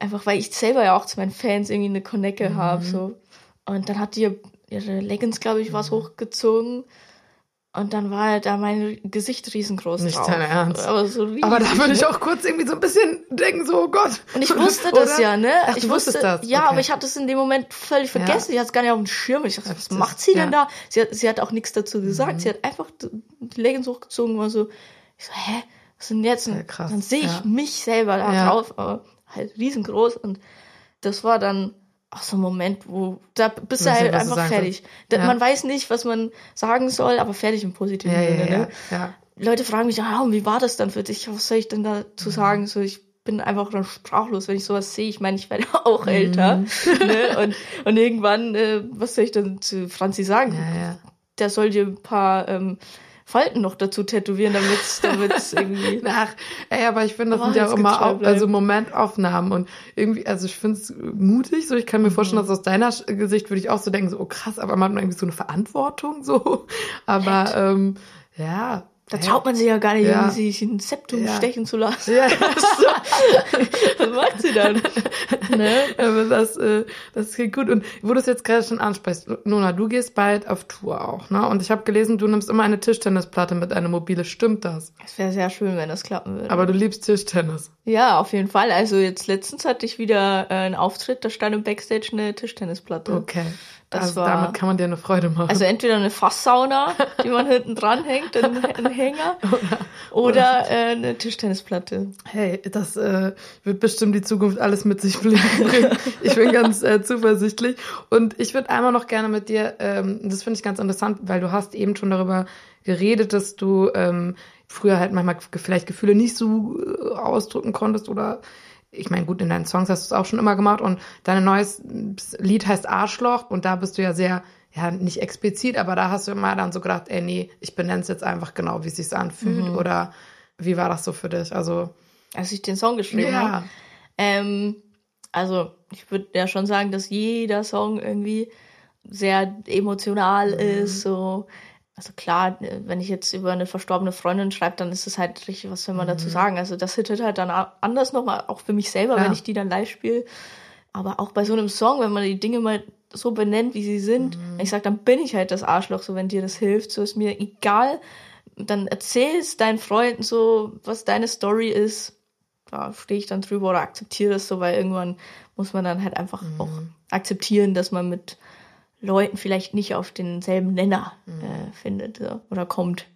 Einfach weil ich selber ja auch zu meinen Fans irgendwie eine Connecte habe, so. Und dann hat die ihr- ihre Leggings, glaube ich, was hochgezogen. Und dann war halt da mein Gesicht riesengroß Nicht drauf. dein Ernst. Aber so riesig. Aber da würde ich auch kurz irgendwie so ein bisschen denken, so, oh Gott. Und ich wusste das Oder? ja, ne? Ach, ich wusste das. Ja, Okay. aber ich hatte es in dem Moment völlig Ja. vergessen. Ich hatte es gar nicht auf dem Schirm. Ich dachte, was macht sie denn Ja. Mhm. da? Sie hat, sie hat auch nichts dazu gesagt. Sie hat einfach die Leggings hochgezogen und war so, ich so, hä? Was ist denn jetzt? Ja, krass. Dann sehe ich Ja. mich selber da Ja. drauf, aber halt riesengroß. Und das war dann auch so ein Moment, wo da bist du halt einfach fertig. Ja. Man weiß nicht, was man sagen soll, aber fertig im positiven Ja, Sinne. ja, Ne? ja. Leute fragen mich, ah, wie war das dann für dich? Was soll ich denn Mhm. dazu sagen? So, ich bin einfach dann sprachlos, wenn ich sowas sehe. Ich meine, ich werde auch Mhm. älter. Ne? Und, und irgendwann, äh, was soll ich dann zu Franzi sagen? Der soll dir ein paar ähm, Falten noch dazu tätowieren, damit damit irgendwie. Ach, ey, aber ich finde, das sind ja auch immer au bleiben. also Momentaufnahmen und irgendwie, also ich finde es mutig, so ich kann mir vorstellen, Mhm. dass aus deiner Gesicht würde ich auch so denken, so, oh krass, aber man hat irgendwie so eine Verantwortung, so, aber ähm, ja. Da traut man sich ja gar nicht, Ja. sich ein Septum Ja. stechen zu lassen. Ja, Was macht sie dann? ne? aber das, äh, das klingt gut. Und wo du es jetzt gerade schon ansprichst, Nona, du gehst bald auf Tour auch, ne? Und ich habe gelesen, du nimmst immer eine Tischtennisplatte mit, eine mobile. Stimmt das? Es wäre sehr schön, wenn das klappen würde. Aber du liebst Tischtennis. Ja, auf jeden Fall. Also jetzt letztens hatte ich wieder äh, einen Auftritt, da stand im Backstage eine Tischtennisplatte. Okay. Das also war- damit kann man dir eine Freude machen. Also entweder eine Fasssauna, die man hinten dran hängt, einen, einen Hänger, oder äh, eine Tischtennisplatte. Hey, das äh, wird bestimmt die Zukunft alles mit sich bringen. ich bin ganz äh, zuversichtlich. Und ich würde einmal noch gerne mit dir, ähm, das finde ich ganz interessant, weil du hast eben schon darüber geredet, dass du ähm, früher halt manchmal vielleicht Gefühle nicht so äh, ausdrücken konntest oder ich meine, gut, in deinen Songs hast du es auch schon immer gemacht und dein neues Lied heißt Arschloch und da bist du ja sehr, ja, nicht explizit, aber da hast du immer dann so gedacht, ey, nee, ich benenne es jetzt einfach genau, wie es sich anfühlt oder Wie war das so für dich? Also, als ich den Song geschrieben Ja. habe. Ähm, also ich würde ja schon sagen, dass jeder Song irgendwie sehr emotional ist. So, also klar, wenn ich jetzt über eine verstorbene Freundin schreibe, dann ist es halt richtig, was soll man dazu sagen? Also das hittet halt dann anders nochmal, auch für mich selber, Klar. wenn ich die dann live spiele. Aber auch bei so einem Song, wenn man die Dinge mal so benennt, wie sie sind, wenn ich sage, dann bin ich halt das Arschloch, so wenn dir das hilft, so ist mir egal. Dann erzählst deinen Freunden so, was deine Story ist. Da stehe ich dann drüber oder akzeptiere das so, weil irgendwann muss man dann halt einfach auch akzeptieren, dass man mit Leuten vielleicht nicht auf denselben Nenner äh, findet so, oder kommt.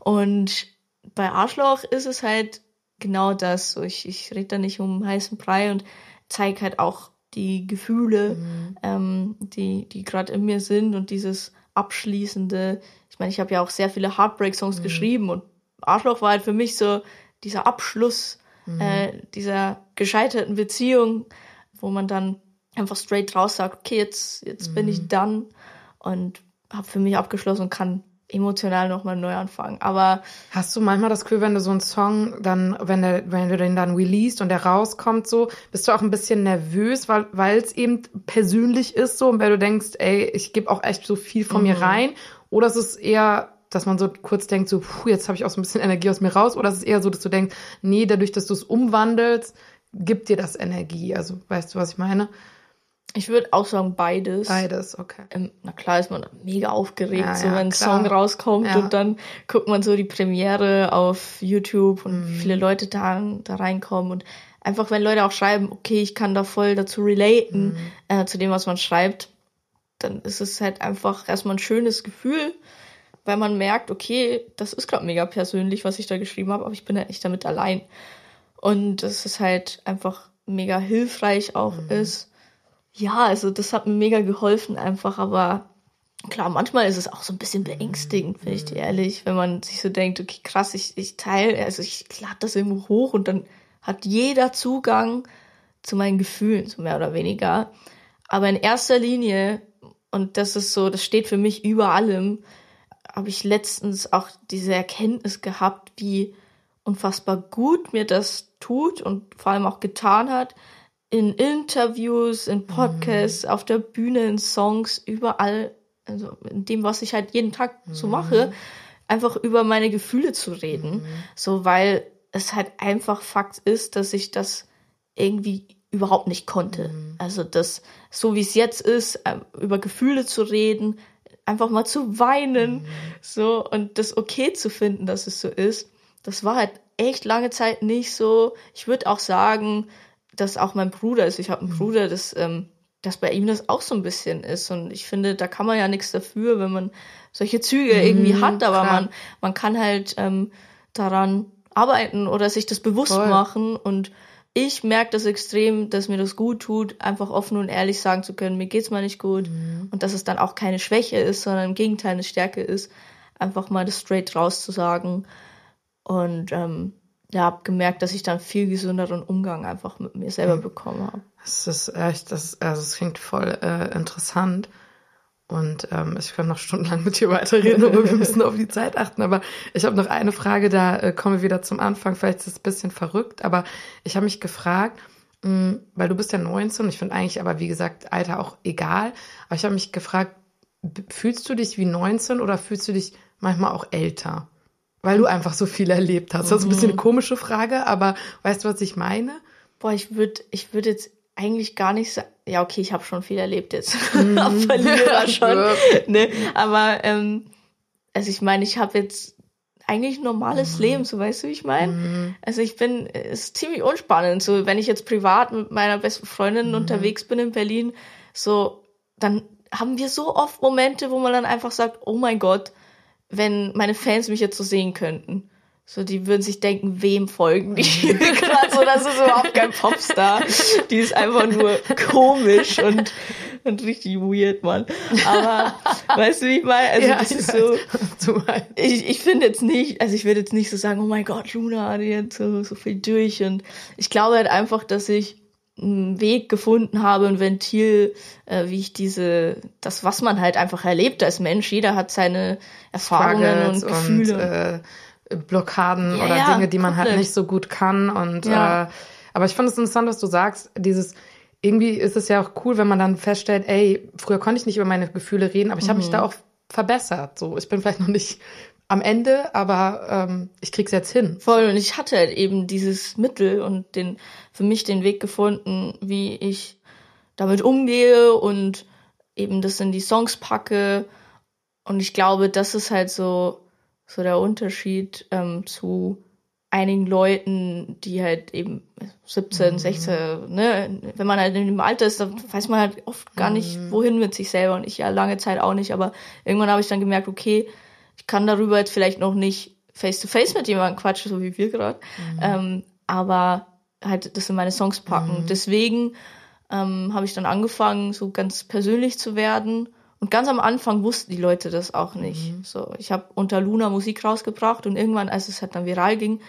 Und bei Arschloch ist es halt genau das. So, ich, ich rede da nicht um heißen Brei und zeige halt auch die Gefühle, ähm, die, die gerade in mir sind und dieses abschließende. Ich meine, ich habe ja auch sehr viele Heartbreak-Songs geschrieben und Arschloch war halt für mich so dieser Abschluss äh, dieser gescheiterten Beziehung, wo man dann einfach straight raus sagt, okay, jetzt, jetzt bin ich done und habe für mich abgeschlossen und kann emotional nochmal neu anfangen. Aber Hast du manchmal das Gefühl, wenn du so einen Song dann, wenn, der, wenn du den dann released und der rauskommt, so, bist du auch ein bisschen nervös, weil weil es eben persönlich ist so und weil du denkst, ey, ich gebe auch echt so viel von mir rein? Oder ist es eher, dass man so kurz denkt, so, puh, jetzt habe ich auch so ein bisschen Energie aus mir raus? Oder ist es eher so, dass du denkst, nee, dadurch, dass du es umwandelst, gibt dir das Energie? Also, weißt du, was ich meine? Ich würde auch sagen, beides. Beides, okay. Ähm, na klar ist man mega aufgeregt, Ja, so ja, wenn ein. Song rauskommt Ja. und dann guckt man so die Premiere auf YouTube und Mhm. wie viele Leute da, da reinkommen und einfach wenn Leute auch schreiben, okay, ich kann da voll dazu relaten, Mhm. äh, zu dem, was man schreibt, dann ist es halt einfach erstmal ein schönes Gefühl, weil man merkt, okay, das ist gerade mega persönlich, was ich da geschrieben habe, aber ich bin halt nicht damit allein. Und es ist halt einfach mega hilfreich auch Mhm. ist. Ja, also das hat mir mega geholfen einfach, aber klar, manchmal ist es auch so ein bisschen beängstigend, bin ich dir ehrlich, wenn man sich so denkt, okay, krass, ich, ich teile, also ich lade das irgendwo hoch und dann hat jeder Zugang zu meinen Gefühlen, so mehr oder weniger. Aber in erster Linie, und das ist so, das steht für mich über allem, habe ich letztens auch diese Erkenntnis gehabt, wie unfassbar gut mir das tut und vor allem auch getan hat, in Interviews, in Podcasts, auf der Bühne, in Songs, überall, also in dem, was ich halt jeden Tag so mache, einfach über meine Gefühle zu reden. So, weil es halt einfach Fakt ist, dass ich das irgendwie überhaupt nicht konnte. Also das, so wie es jetzt ist, ähm, über Gefühle zu reden, einfach mal zu weinen, so und das okay zu finden, dass es so ist. Das war halt echt lange Zeit nicht so. Ich würde auch sagen, dass auch mein Bruder ist. Ich habe einen Bruder, dass, ähm, dass bei ihm das auch so ein bisschen ist. Und ich finde, da kann man ja nichts dafür, wenn man solche Züge irgendwie hat, aber klar. man, man kann halt ähm, daran arbeiten oder sich das bewusst Voll. machen. Und ich merke das extrem, dass mir das gut tut, einfach offen und ehrlich sagen zu können, mir geht's mal nicht gut. Und dass es dann auch keine Schwäche ist, sondern im Gegenteil eine Stärke ist, einfach mal das straight raus zu sagen. Und ähm, ja, habe gemerkt, dass ich dann viel gesünderen Umgang einfach mit mir selber bekommen habe. Das ist echt, das, also es klingt voll äh, interessant. Und ähm, ich kann noch stundenlang mit dir weiterreden, aber wir müssen auf die Zeit achten. Aber ich habe noch eine Frage, da äh, kommen wir wieder zum Anfang. Vielleicht ist es ein bisschen verrückt, aber ich habe mich gefragt, mh, weil du bist ja 19, ich finde eigentlich aber, wie gesagt, Alter auch egal. Aber ich habe mich gefragt, fühlst du dich wie 19 oder fühlst du dich manchmal auch älter? Weil du einfach so viel erlebt hast. Das ist ein bisschen eine komische Frage, aber weißt du, was ich meine? Boah, ich würde ich würd jetzt eigentlich gar nicht sagen, ja, okay, ich habe schon viel erlebt jetzt. Mhm. Verlierer schon. ne? Aber ähm, also ich meine, ich habe jetzt eigentlich ein normales Mhm. Leben, so weißt du, wie ich meine? Also ich bin, es ist ziemlich unspannend. So, wenn ich jetzt privat mit meiner besten Freundin Mhm. unterwegs bin in Berlin, so, dann haben wir so oft Momente, wo man dann einfach sagt, oh mein Gott, wenn meine Fans mich jetzt so sehen könnten. So, die würden sich denken, wem folgen die gerade so, das ist überhaupt kein Popstar. Die ist einfach nur komisch und, und richtig weird, Mann. Aber, weißt du, wie ich meine? Also, Ja, das ist so, ich, ich finde jetzt nicht, also ich würde jetzt nicht so sagen, oh mein Gott, Luna, die hat so, so viel durch. Und ich glaube halt einfach, dass ich einen Weg gefunden habe, ein Ventil, äh, wie ich diese, das, was man halt einfach erlebt als Mensch. Jeder hat seine Erfahrungen und Struggles Gefühle. Und, äh, Blockaden Ja, oder Dinge, die man halt nicht so gut kann. Und Ja. äh, aber ich finde es interessant, was du sagst. Dieses irgendwie ist es ja auch cool, wenn man dann feststellt, ey, früher konnte ich nicht über meine Gefühle reden, aber ich habe Mhm. mich da auch verbessert. So, ich bin vielleicht noch nicht am Ende, aber ähm, ich krieg's jetzt hin. Voll, und ich hatte halt eben dieses Mittel und den, für mich den Weg gefunden, wie ich damit umgehe und eben das in die Songs packe. Und ich glaube, das ist halt so, so der Unterschied ähm, zu einigen Leuten, die halt eben 17, 16, ne, wenn man halt in dem Alter ist, dann weiß man halt oft gar nicht, wohin mit sich selber. Und ich ja lange Zeit auch nicht, aber irgendwann habe ich dann gemerkt, okay, ich kann darüber jetzt vielleicht noch nicht face to face mit jemandem quatschen, so wie wir gerade, ähm, aber halt das in meine Songs packen. Deswegen ähm, habe ich dann angefangen, so ganz persönlich zu werden. Und ganz am Anfang wussten die Leute das auch nicht. So, ich habe unter Luna Musik rausgebracht und irgendwann, als es halt dann viral ging,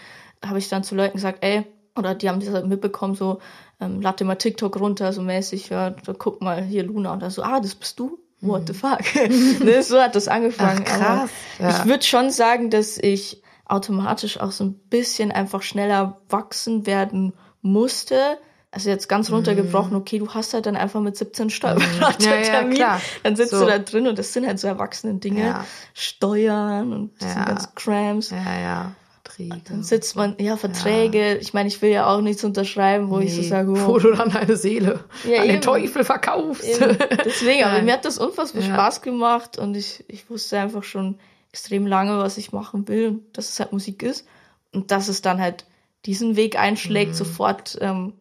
habe ich dann zu Leuten gesagt, ey, oder die haben das halt mitbekommen, so, ähm, lad dir mal TikTok runter, so mäßig, ja, guck mal hier Luna. Und dann so, ah, das bist du? What the fuck? ne, so hat das angefangen. Ach, krass. Ja. Ich würde schon sagen, dass ich automatisch auch so ein bisschen einfach schneller wachsen werden musste. Also jetzt ganz runtergebrochen, okay, du hast halt dann einfach mit 17 Steuerberatertermin, Mhm. Ja, ja, klar. dann sitzt So. du da drin und das sind halt so erwachsene Dinge. Steuern und Ja. diese ganzen Crams. Ja, ja. Verträge. Dann sitzt man, ja, Verträge. Ich meine, ich will ja auch nichts unterschreiben, wo ich so Nee, sage, wo oh, du dann deine Seele Ja, an den eben. Teufel verkaufst. Eben. Deswegen, aber mir hat das unfassbar Ja. Spaß gemacht und ich, ich wusste einfach schon extrem lange, was ich machen will dass es halt Musik ist. Und dass es dann halt diesen Weg einschlägt, Mhm. sofort ähm,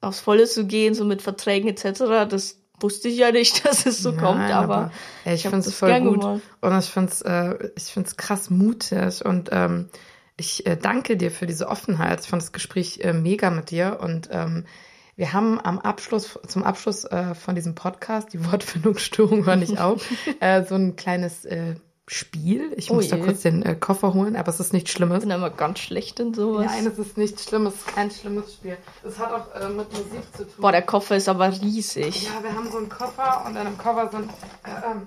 aufs Volle zu gehen, so mit Verträgen etc., das wusste ich ja nicht, dass es so Nein, kommt, aber, ey, ich hab finde es voll gut. gemacht. Und ich finde es äh, ich find's krass mutig. Und ähm, ich äh, danke dir für diese Offenheit. Ich fand das Gespräch äh, mega mit dir. Und ähm, wir haben am Abschluss, zum Abschluss äh, von diesem Podcast, die Wortfindungsstörung war nicht auf, äh, so ein kleines äh, Spiel. Ich Oh muss da je. kurz den äh, Koffer holen, aber es ist nichts ich Schlimmes. bin immer ganz schlecht in sowas. Nein, es ist nichts Schlimmes, es ist kein schlimmes Spiel. Es hat auch äh, mit Musik zu tun. Boah, der Koffer ist aber riesig. Ja, wir haben so einen Koffer und in dem Koffer sind äh, ähm,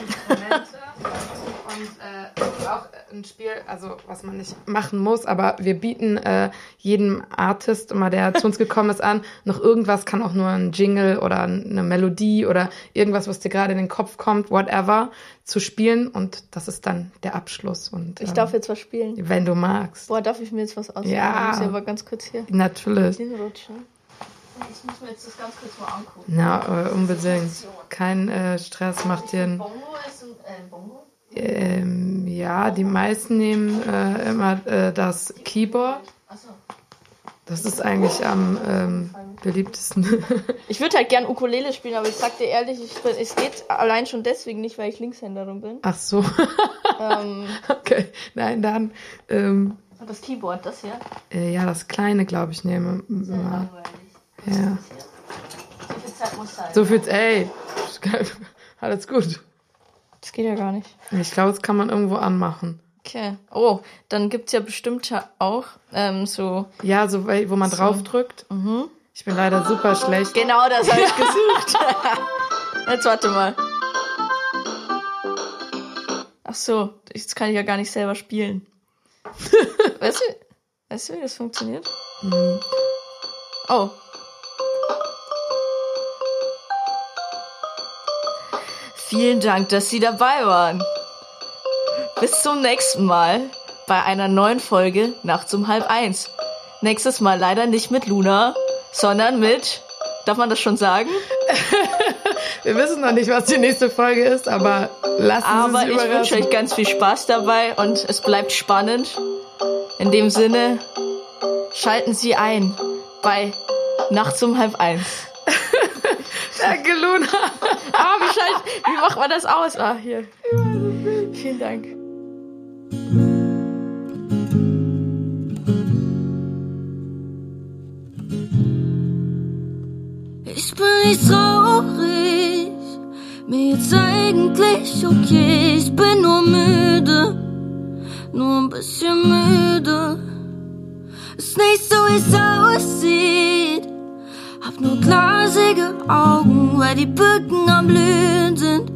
Instrumente und äh, das ist auch ein Spiel, also was man nicht machen muss, aber wir bieten äh, jedem Artist immer, der zu uns gekommen ist, an, noch irgendwas, kann auch nur ein Jingle oder eine Melodie oder irgendwas, was dir gerade in den Kopf kommt, whatever, zu spielen und das ist dann der Abschluss. Und Ich ähm, darf jetzt was spielen. wenn du magst. Boah, darf ich mir jetzt was aussuchen? Ja. Ich muss ja aber ganz kurz hier Natürlich. hinrutschen. Ich muss mir jetzt das ganz kurz mal angucken. Na, äh, unbedingt. Kein äh, Stress, macht dir ein Bongo ist ein äh, Bongo? Ähm, ja, die meisten nehmen äh, immer äh, das Keyboard. Das ist eigentlich am ähm, beliebtesten. Ich würde halt gern Ukulele spielen, aber ich sag dir ehrlich, ich bin, es geht allein schon deswegen nicht, weil ich Linkshänderin bin. Ach so. ähm, okay. Nein, dann ähm, und das Keyboard, das hier. äh, ja, das kleine, glaube ich, nehme. Sehr Ja. langweilig. ja. So viel Zeit muss sein. So viel, ey. Alles gut. Das geht ja gar nicht. Ich glaube, das kann man irgendwo anmachen. Okay. Oh, dann gibt's ja bestimmt ja auch ähm, so. Ja, so wo man draufdrückt. Ich bin leider super schlecht. Genau das habe ich gesucht. Jetzt warte mal. Ach so, jetzt kann ich ja gar nicht selber spielen. weißt du, weißt du, wie das funktioniert? Oh. Vielen Dank, dass Sie dabei waren. Bis zum nächsten Mal bei einer neuen Folge Nachts um halb eins. Nächstes Mal leider nicht mit Luna, sondern mit, darf man das schon sagen? Wir wissen noch nicht, was die nächste Folge ist, aber lassen Sie Aber sich ich wünsche euch ganz viel Spaß dabei und es bleibt spannend. In dem Sinne, schalten Sie ein bei Nachts um halb eins. Danke, Luna. Ah, schalt, wie macht man das aus? Ah, hier. Vielen Dank. Ich bin nicht traurig, mir jetzt eigentlich okay. Ich bin nur müde, nur ein bisschen müde. Ist nicht so, wie es aussieht. Nur glasige Augen, weil die Bücken am Blühen sind.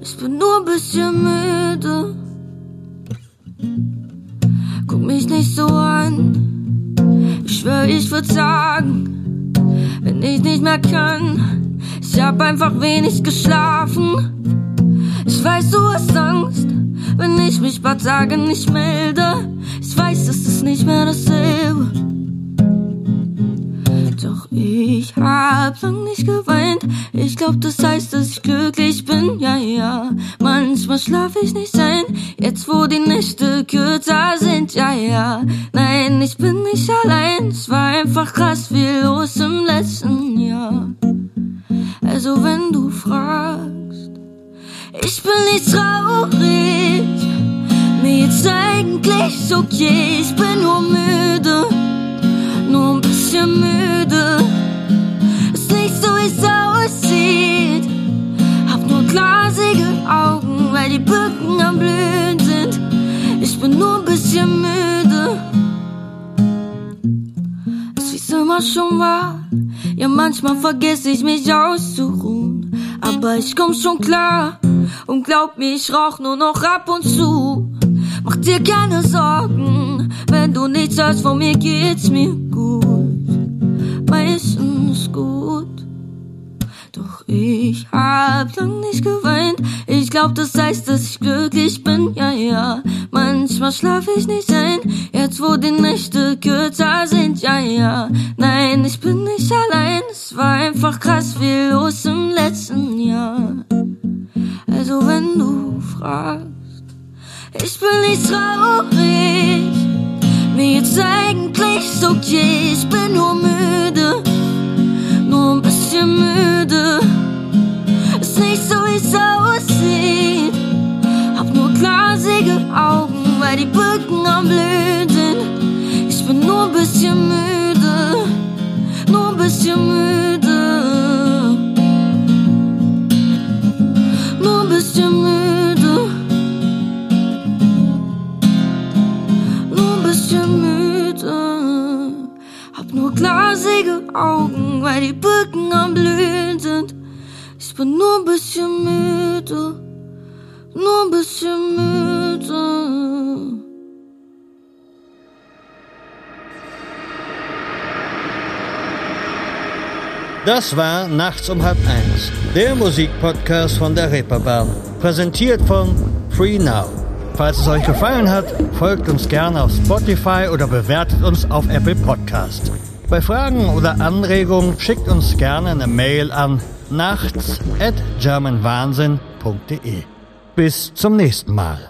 Ich bin nur ein bisschen müde. guck mich nicht so an. Ich schwör, ich würd sagen, wenn ich nicht mehr kann. Ich hab einfach wenig geschlafen. Ich weiß, du hast Angst, wenn ich mich paar Tage nicht melde. Ich weiß, es ist nicht mehr dasselbe. Doch ich hab lang nicht geweint. Ich glaub, das heißt, dass ich glücklich bin. Ja, ja. Manchmal schlaf ich nicht ein. Jetzt, wo die Nächte kürzer sind. Ja, ja. Nein, ich bin nicht allein. Es war einfach krass viel los im letzten Jahr. Also, wenn du fragst, ich bin nicht traurig. Mir jetzt eigentlich okay. Ich bin nur müde nur ein bisschen müde. Ist nicht so, wie es aussieht. Hab nur glasige Augen, weil die Bücken am Blühen sind. Ich bin nur ein bisschen müde. Ist wie's immer schon war. Ja, manchmal vergesse ich mich auszuruhen. Aber ich komm schon klar. Und glaub mir, ich rauch nur noch ab und zu. Mach dir keine Sorgen, wenn du nichts hast, von mir geht's mir gut. Meistens gut. Doch ich hab lang nicht geweint. Ich glaub, das heißt, dass ich glücklich bin. Ja, ja. Manchmal schlaf ich nicht ein. Jetzt, wo die Nächte kürzer sind. Ja, ja. Nein, ich bin nicht allein. Es war einfach krass viel los im letzten Jahr. Also, wenn du fragst. Ich bin nicht traurig, mir jetzt eigentlich okay. Ich bin nur müde, nur ein bisschen müde. Ist nicht so, wie es aussieht. Hab nur glasige Augen, weil die Brücken am sind. Ich bin nur ein bisschen müde, nur ein bisschen müde. Glasige Augen, weil die Bücken am Blühen sind. Ich bin nur ein bisschen müde, nur ein bisschen müde. Das war Nachts um halb eins, der Musikpodcast von der Reeperbahn. Präsentiert von Free Now. Falls es euch gefallen hat, folgt uns gerne auf Spotify oder bewertet uns auf Apple Podcast. Bei Fragen oder Anregungen schickt uns gerne eine Mail an nachts at germanwahnsinn.de. Bis zum nächsten Mal.